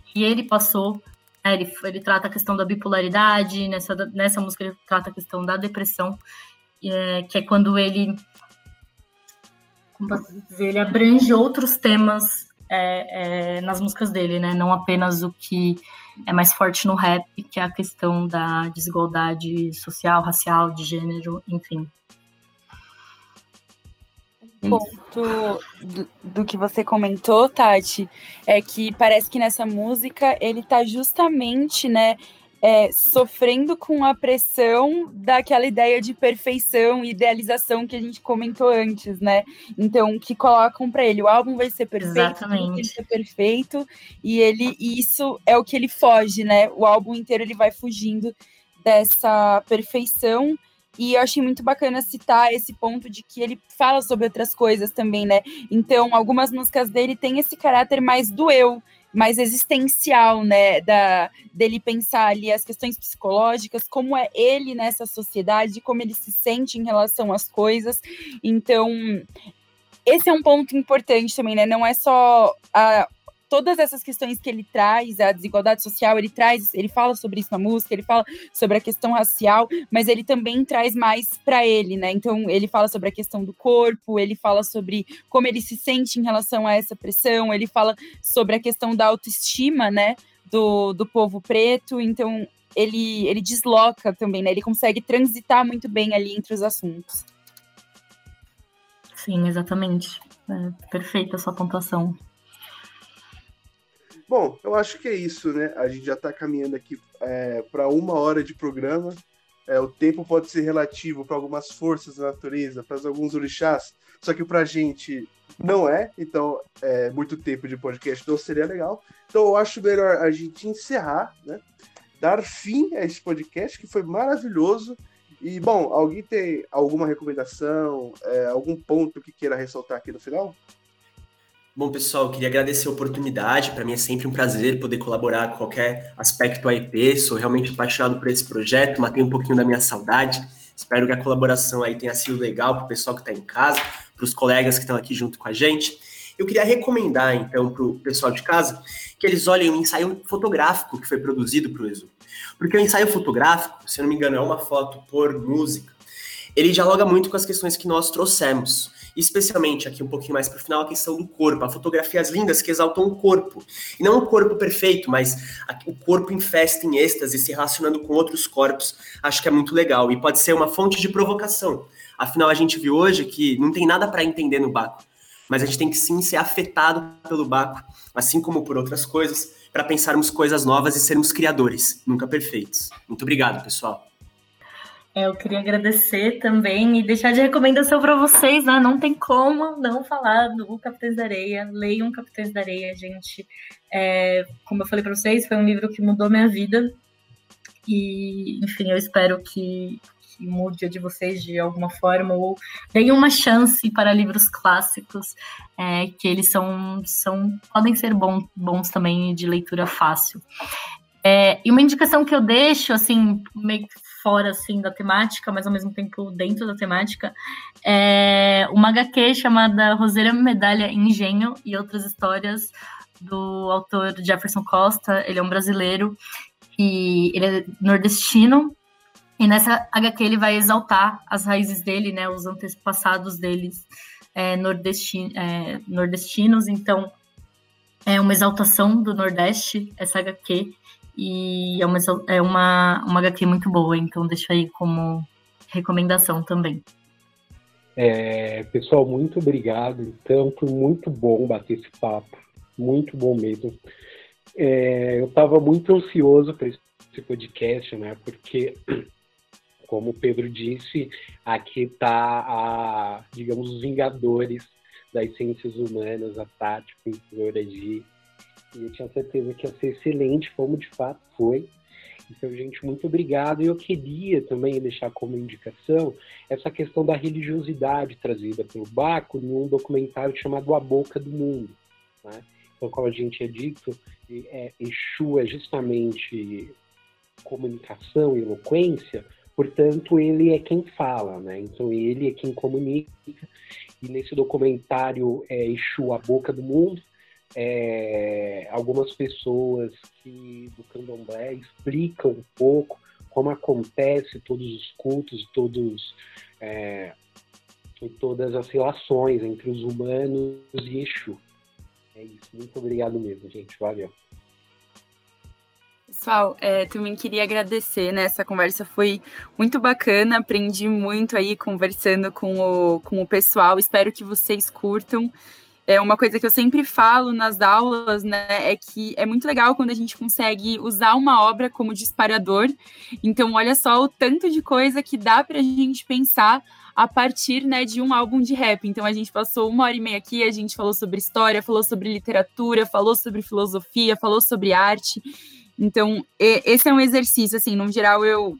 que ele passou. Né, ele, ele trata a questão da bipolaridade, nessa, nessa música ele trata a questão da depressão, é, que é quando ele, ele abrange outros temas é, é, nas músicas dele, né, não apenas o que é mais forte no rap, que é a questão da desigualdade social, racial, de gênero, enfim. ponto do, do, que você comentou, Tati, é que parece que nessa música ele tá justamente, né, é, sofrendo com a pressão daquela ideia de perfeição e idealização que a gente comentou antes, né? Então, que colocam para ele, o álbum vai ser perfeito, Exatamente. vai ser perfeito, e ele e isso é o que ele foge, né? O álbum inteiro ele vai fugindo dessa perfeição. E eu achei muito bacana citar esse ponto de que ele fala sobre outras coisas também, né? Então, algumas músicas dele têm esse caráter mais do eu, mais existencial, né, da dele pensar ali as questões psicológicas, como é ele nessa sociedade, como ele se sente em relação às coisas. Então, esse é um ponto importante também, né? Não é só a, todas essas questões que ele traz, a desigualdade social, ele traz, ele fala sobre isso na música, ele fala sobre a questão racial, mas ele também traz mais para ele, né? Então ele fala sobre a questão do corpo, ele fala sobre como ele se sente em relação a essa pressão, ele fala sobre a questão da autoestima, né? Do, do povo preto, então ele, ele desloca também, né? Ele consegue transitar muito bem ali entre os assuntos. Sim, exatamente. É, perfeita a sua pontuação. Bom, eu acho que é isso, né? A gente já está caminhando aqui é, para uma hora de programa. É, o tempo pode ser relativo para algumas forças da natureza, para alguns orixás, só que para a gente não é. Então, é, muito tempo de podcast não seria legal. Então, eu acho melhor a gente encerrar, né? Dar fim a esse podcast que foi maravilhoso. E, bom, alguém tem alguma recomendação, é, algum ponto que queira ressaltar aqui no final? Bom, pessoal, queria agradecer a oportunidade. Para mim é sempre um prazer poder colaborar com qualquer aspecto do IP. Sou realmente apaixonado por esse projeto, matei um pouquinho da minha saudade. Espero que a colaboração aí tenha sido legal para o pessoal que está em casa, para os colegas que estão aqui junto com a gente. Eu queria recomendar, então, para o pessoal de casa que eles olhem o ensaio fotográfico que foi produzido para o Exu. Porque o ensaio fotográfico, se eu não me engano, é uma foto por música. Ele dialoga muito com as questões que nós trouxemos especialmente aqui um pouquinho mais para o final, a questão do corpo, a fotografias lindas que exaltam o corpo. E não o corpo perfeito, mas o corpo em festa, em êxtase, se relacionando com outros corpos, acho que é muito legal. E pode ser uma fonte de provocação. Afinal, a gente viu hoje que não tem nada para entender no Baco, mas a gente tem que sim ser afetado pelo Baco, assim como por outras coisas, para pensarmos coisas novas e sermos criadores, nunca perfeitos. Muito obrigado, pessoal. É, eu queria agradecer também e deixar de recomendação para vocês, né? Não tem como não falar do Capitães da Areia. Leiam Capitães da Areia, gente. É, como eu falei para vocês, foi um livro que mudou minha vida. E, enfim, eu espero que, que mude a de vocês de alguma forma, ou deem uma chance para livros clássicos, é, que eles são, são podem ser bom, bons também de leitura fácil. É, e uma indicação que eu deixo, assim, meio fora assim da temática, mas ao mesmo tempo dentro da temática, é uma HQ chamada Roseira Medalha Engenho e outras histórias do autor Jefferson Costa. Ele é um brasileiro e ele é nordestino. E nessa HQ ele vai exaltar as raízes dele, né, os antepassados deles é, é, nordestinos. Então é uma exaltação do Nordeste essa HQ e é uma, é uma, uma HQ muito boa, então deixa aí como recomendação também. É, pessoal, muito obrigado. Então, foi muito bom bater esse papo. Muito bom mesmo. É, eu estava muito ansioso para esse podcast, né? Porque, como o Pedro disse, aqui está a, digamos, os vingadores das ciências humanas, a Tati, a pintora de e eu tinha certeza que ia ser excelente, como de fato foi. Então, gente, muito obrigado. E eu queria também deixar como indicação essa questão da religiosidade trazida pelo Baco em um documentário chamado A Boca do Mundo. Né? Então, como a gente é dito, é, Exu é justamente comunicação e eloquência, portanto, ele é quem fala, né? Então, ele é quem comunica. E nesse documentário é Exu, A Boca do Mundo, é, algumas pessoas que do candomblé explicam um pouco como acontece todos os cultos, todos é, e todas as relações entre os humanos e Exu. É isso. Muito obrigado mesmo, gente. Valeu. Pessoal, é, também queria agradecer, né? Essa conversa foi muito bacana, aprendi muito aí conversando com o, com o pessoal. Espero que vocês curtam. É uma coisa que eu sempre falo nas aulas, né? É que é muito legal quando a gente consegue usar uma obra como disparador. Então, olha só o tanto de coisa que dá para a gente pensar a partir né, de um álbum de rap. Então a gente passou uma hora e meia aqui, a gente falou sobre história, falou sobre literatura, falou sobre filosofia, falou sobre arte. Então, esse é um exercício, assim, no geral, eu,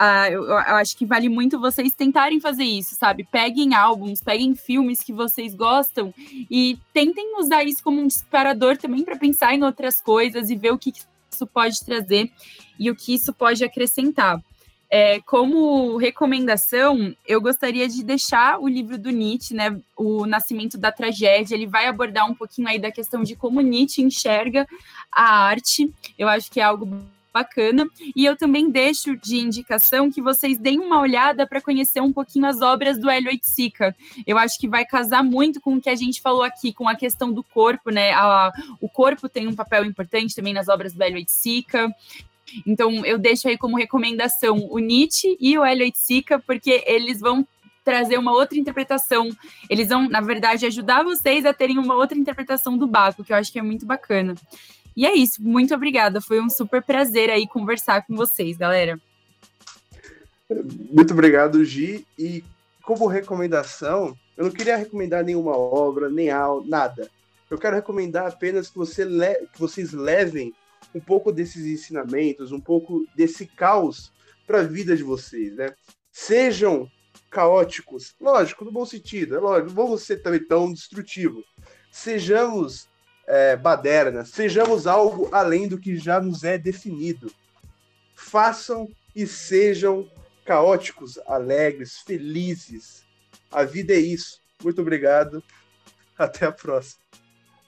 uh, eu, eu, acho que vale muito vocês tentarem fazer isso, sabe? Peguem álbuns, peguem filmes que vocês gostam e tentem usar isso como um disparador também para pensar em outras coisas e ver o que isso pode trazer e o que isso pode acrescentar. É, como recomendação, eu gostaria de deixar o livro do Nietzsche, né, O Nascimento da Tragédia. Ele vai abordar um pouquinho aí da questão de como Nietzsche enxerga a arte. Eu acho que é algo bacana. E eu também deixo de indicação que vocês deem uma olhada para conhecer um pouquinho as obras do Hélio Oiticica. Eu acho que vai casar muito com o que a gente falou aqui, com a questão do corpo, né? A, o corpo tem um papel importante também nas obras do Hélio Oiticica. Então, eu deixo aí como recomendação o Nietzsche e o Elliot Sica, porque eles vão trazer uma outra interpretação. Eles vão, na verdade, ajudar vocês a terem uma outra interpretação do Baco, que eu acho que é muito bacana. E é isso, muito obrigada. Foi um super prazer aí conversar com vocês, galera. Muito obrigado, Gi. E como recomendação, eu não queria recomendar nenhuma obra, nem aula, nada. Eu quero recomendar apenas que, você que vocês levem um pouco desses ensinamentos, um pouco desse caos para a vida de vocês, né? Sejam caóticos, lógico, no bom sentido, é lógico, não vamos ser também tão destrutivos. Sejamos é, badernas, sejamos algo além do que já nos é definido. Façam e sejam caóticos, alegres, felizes. A vida é isso. Muito obrigado. Até a próxima.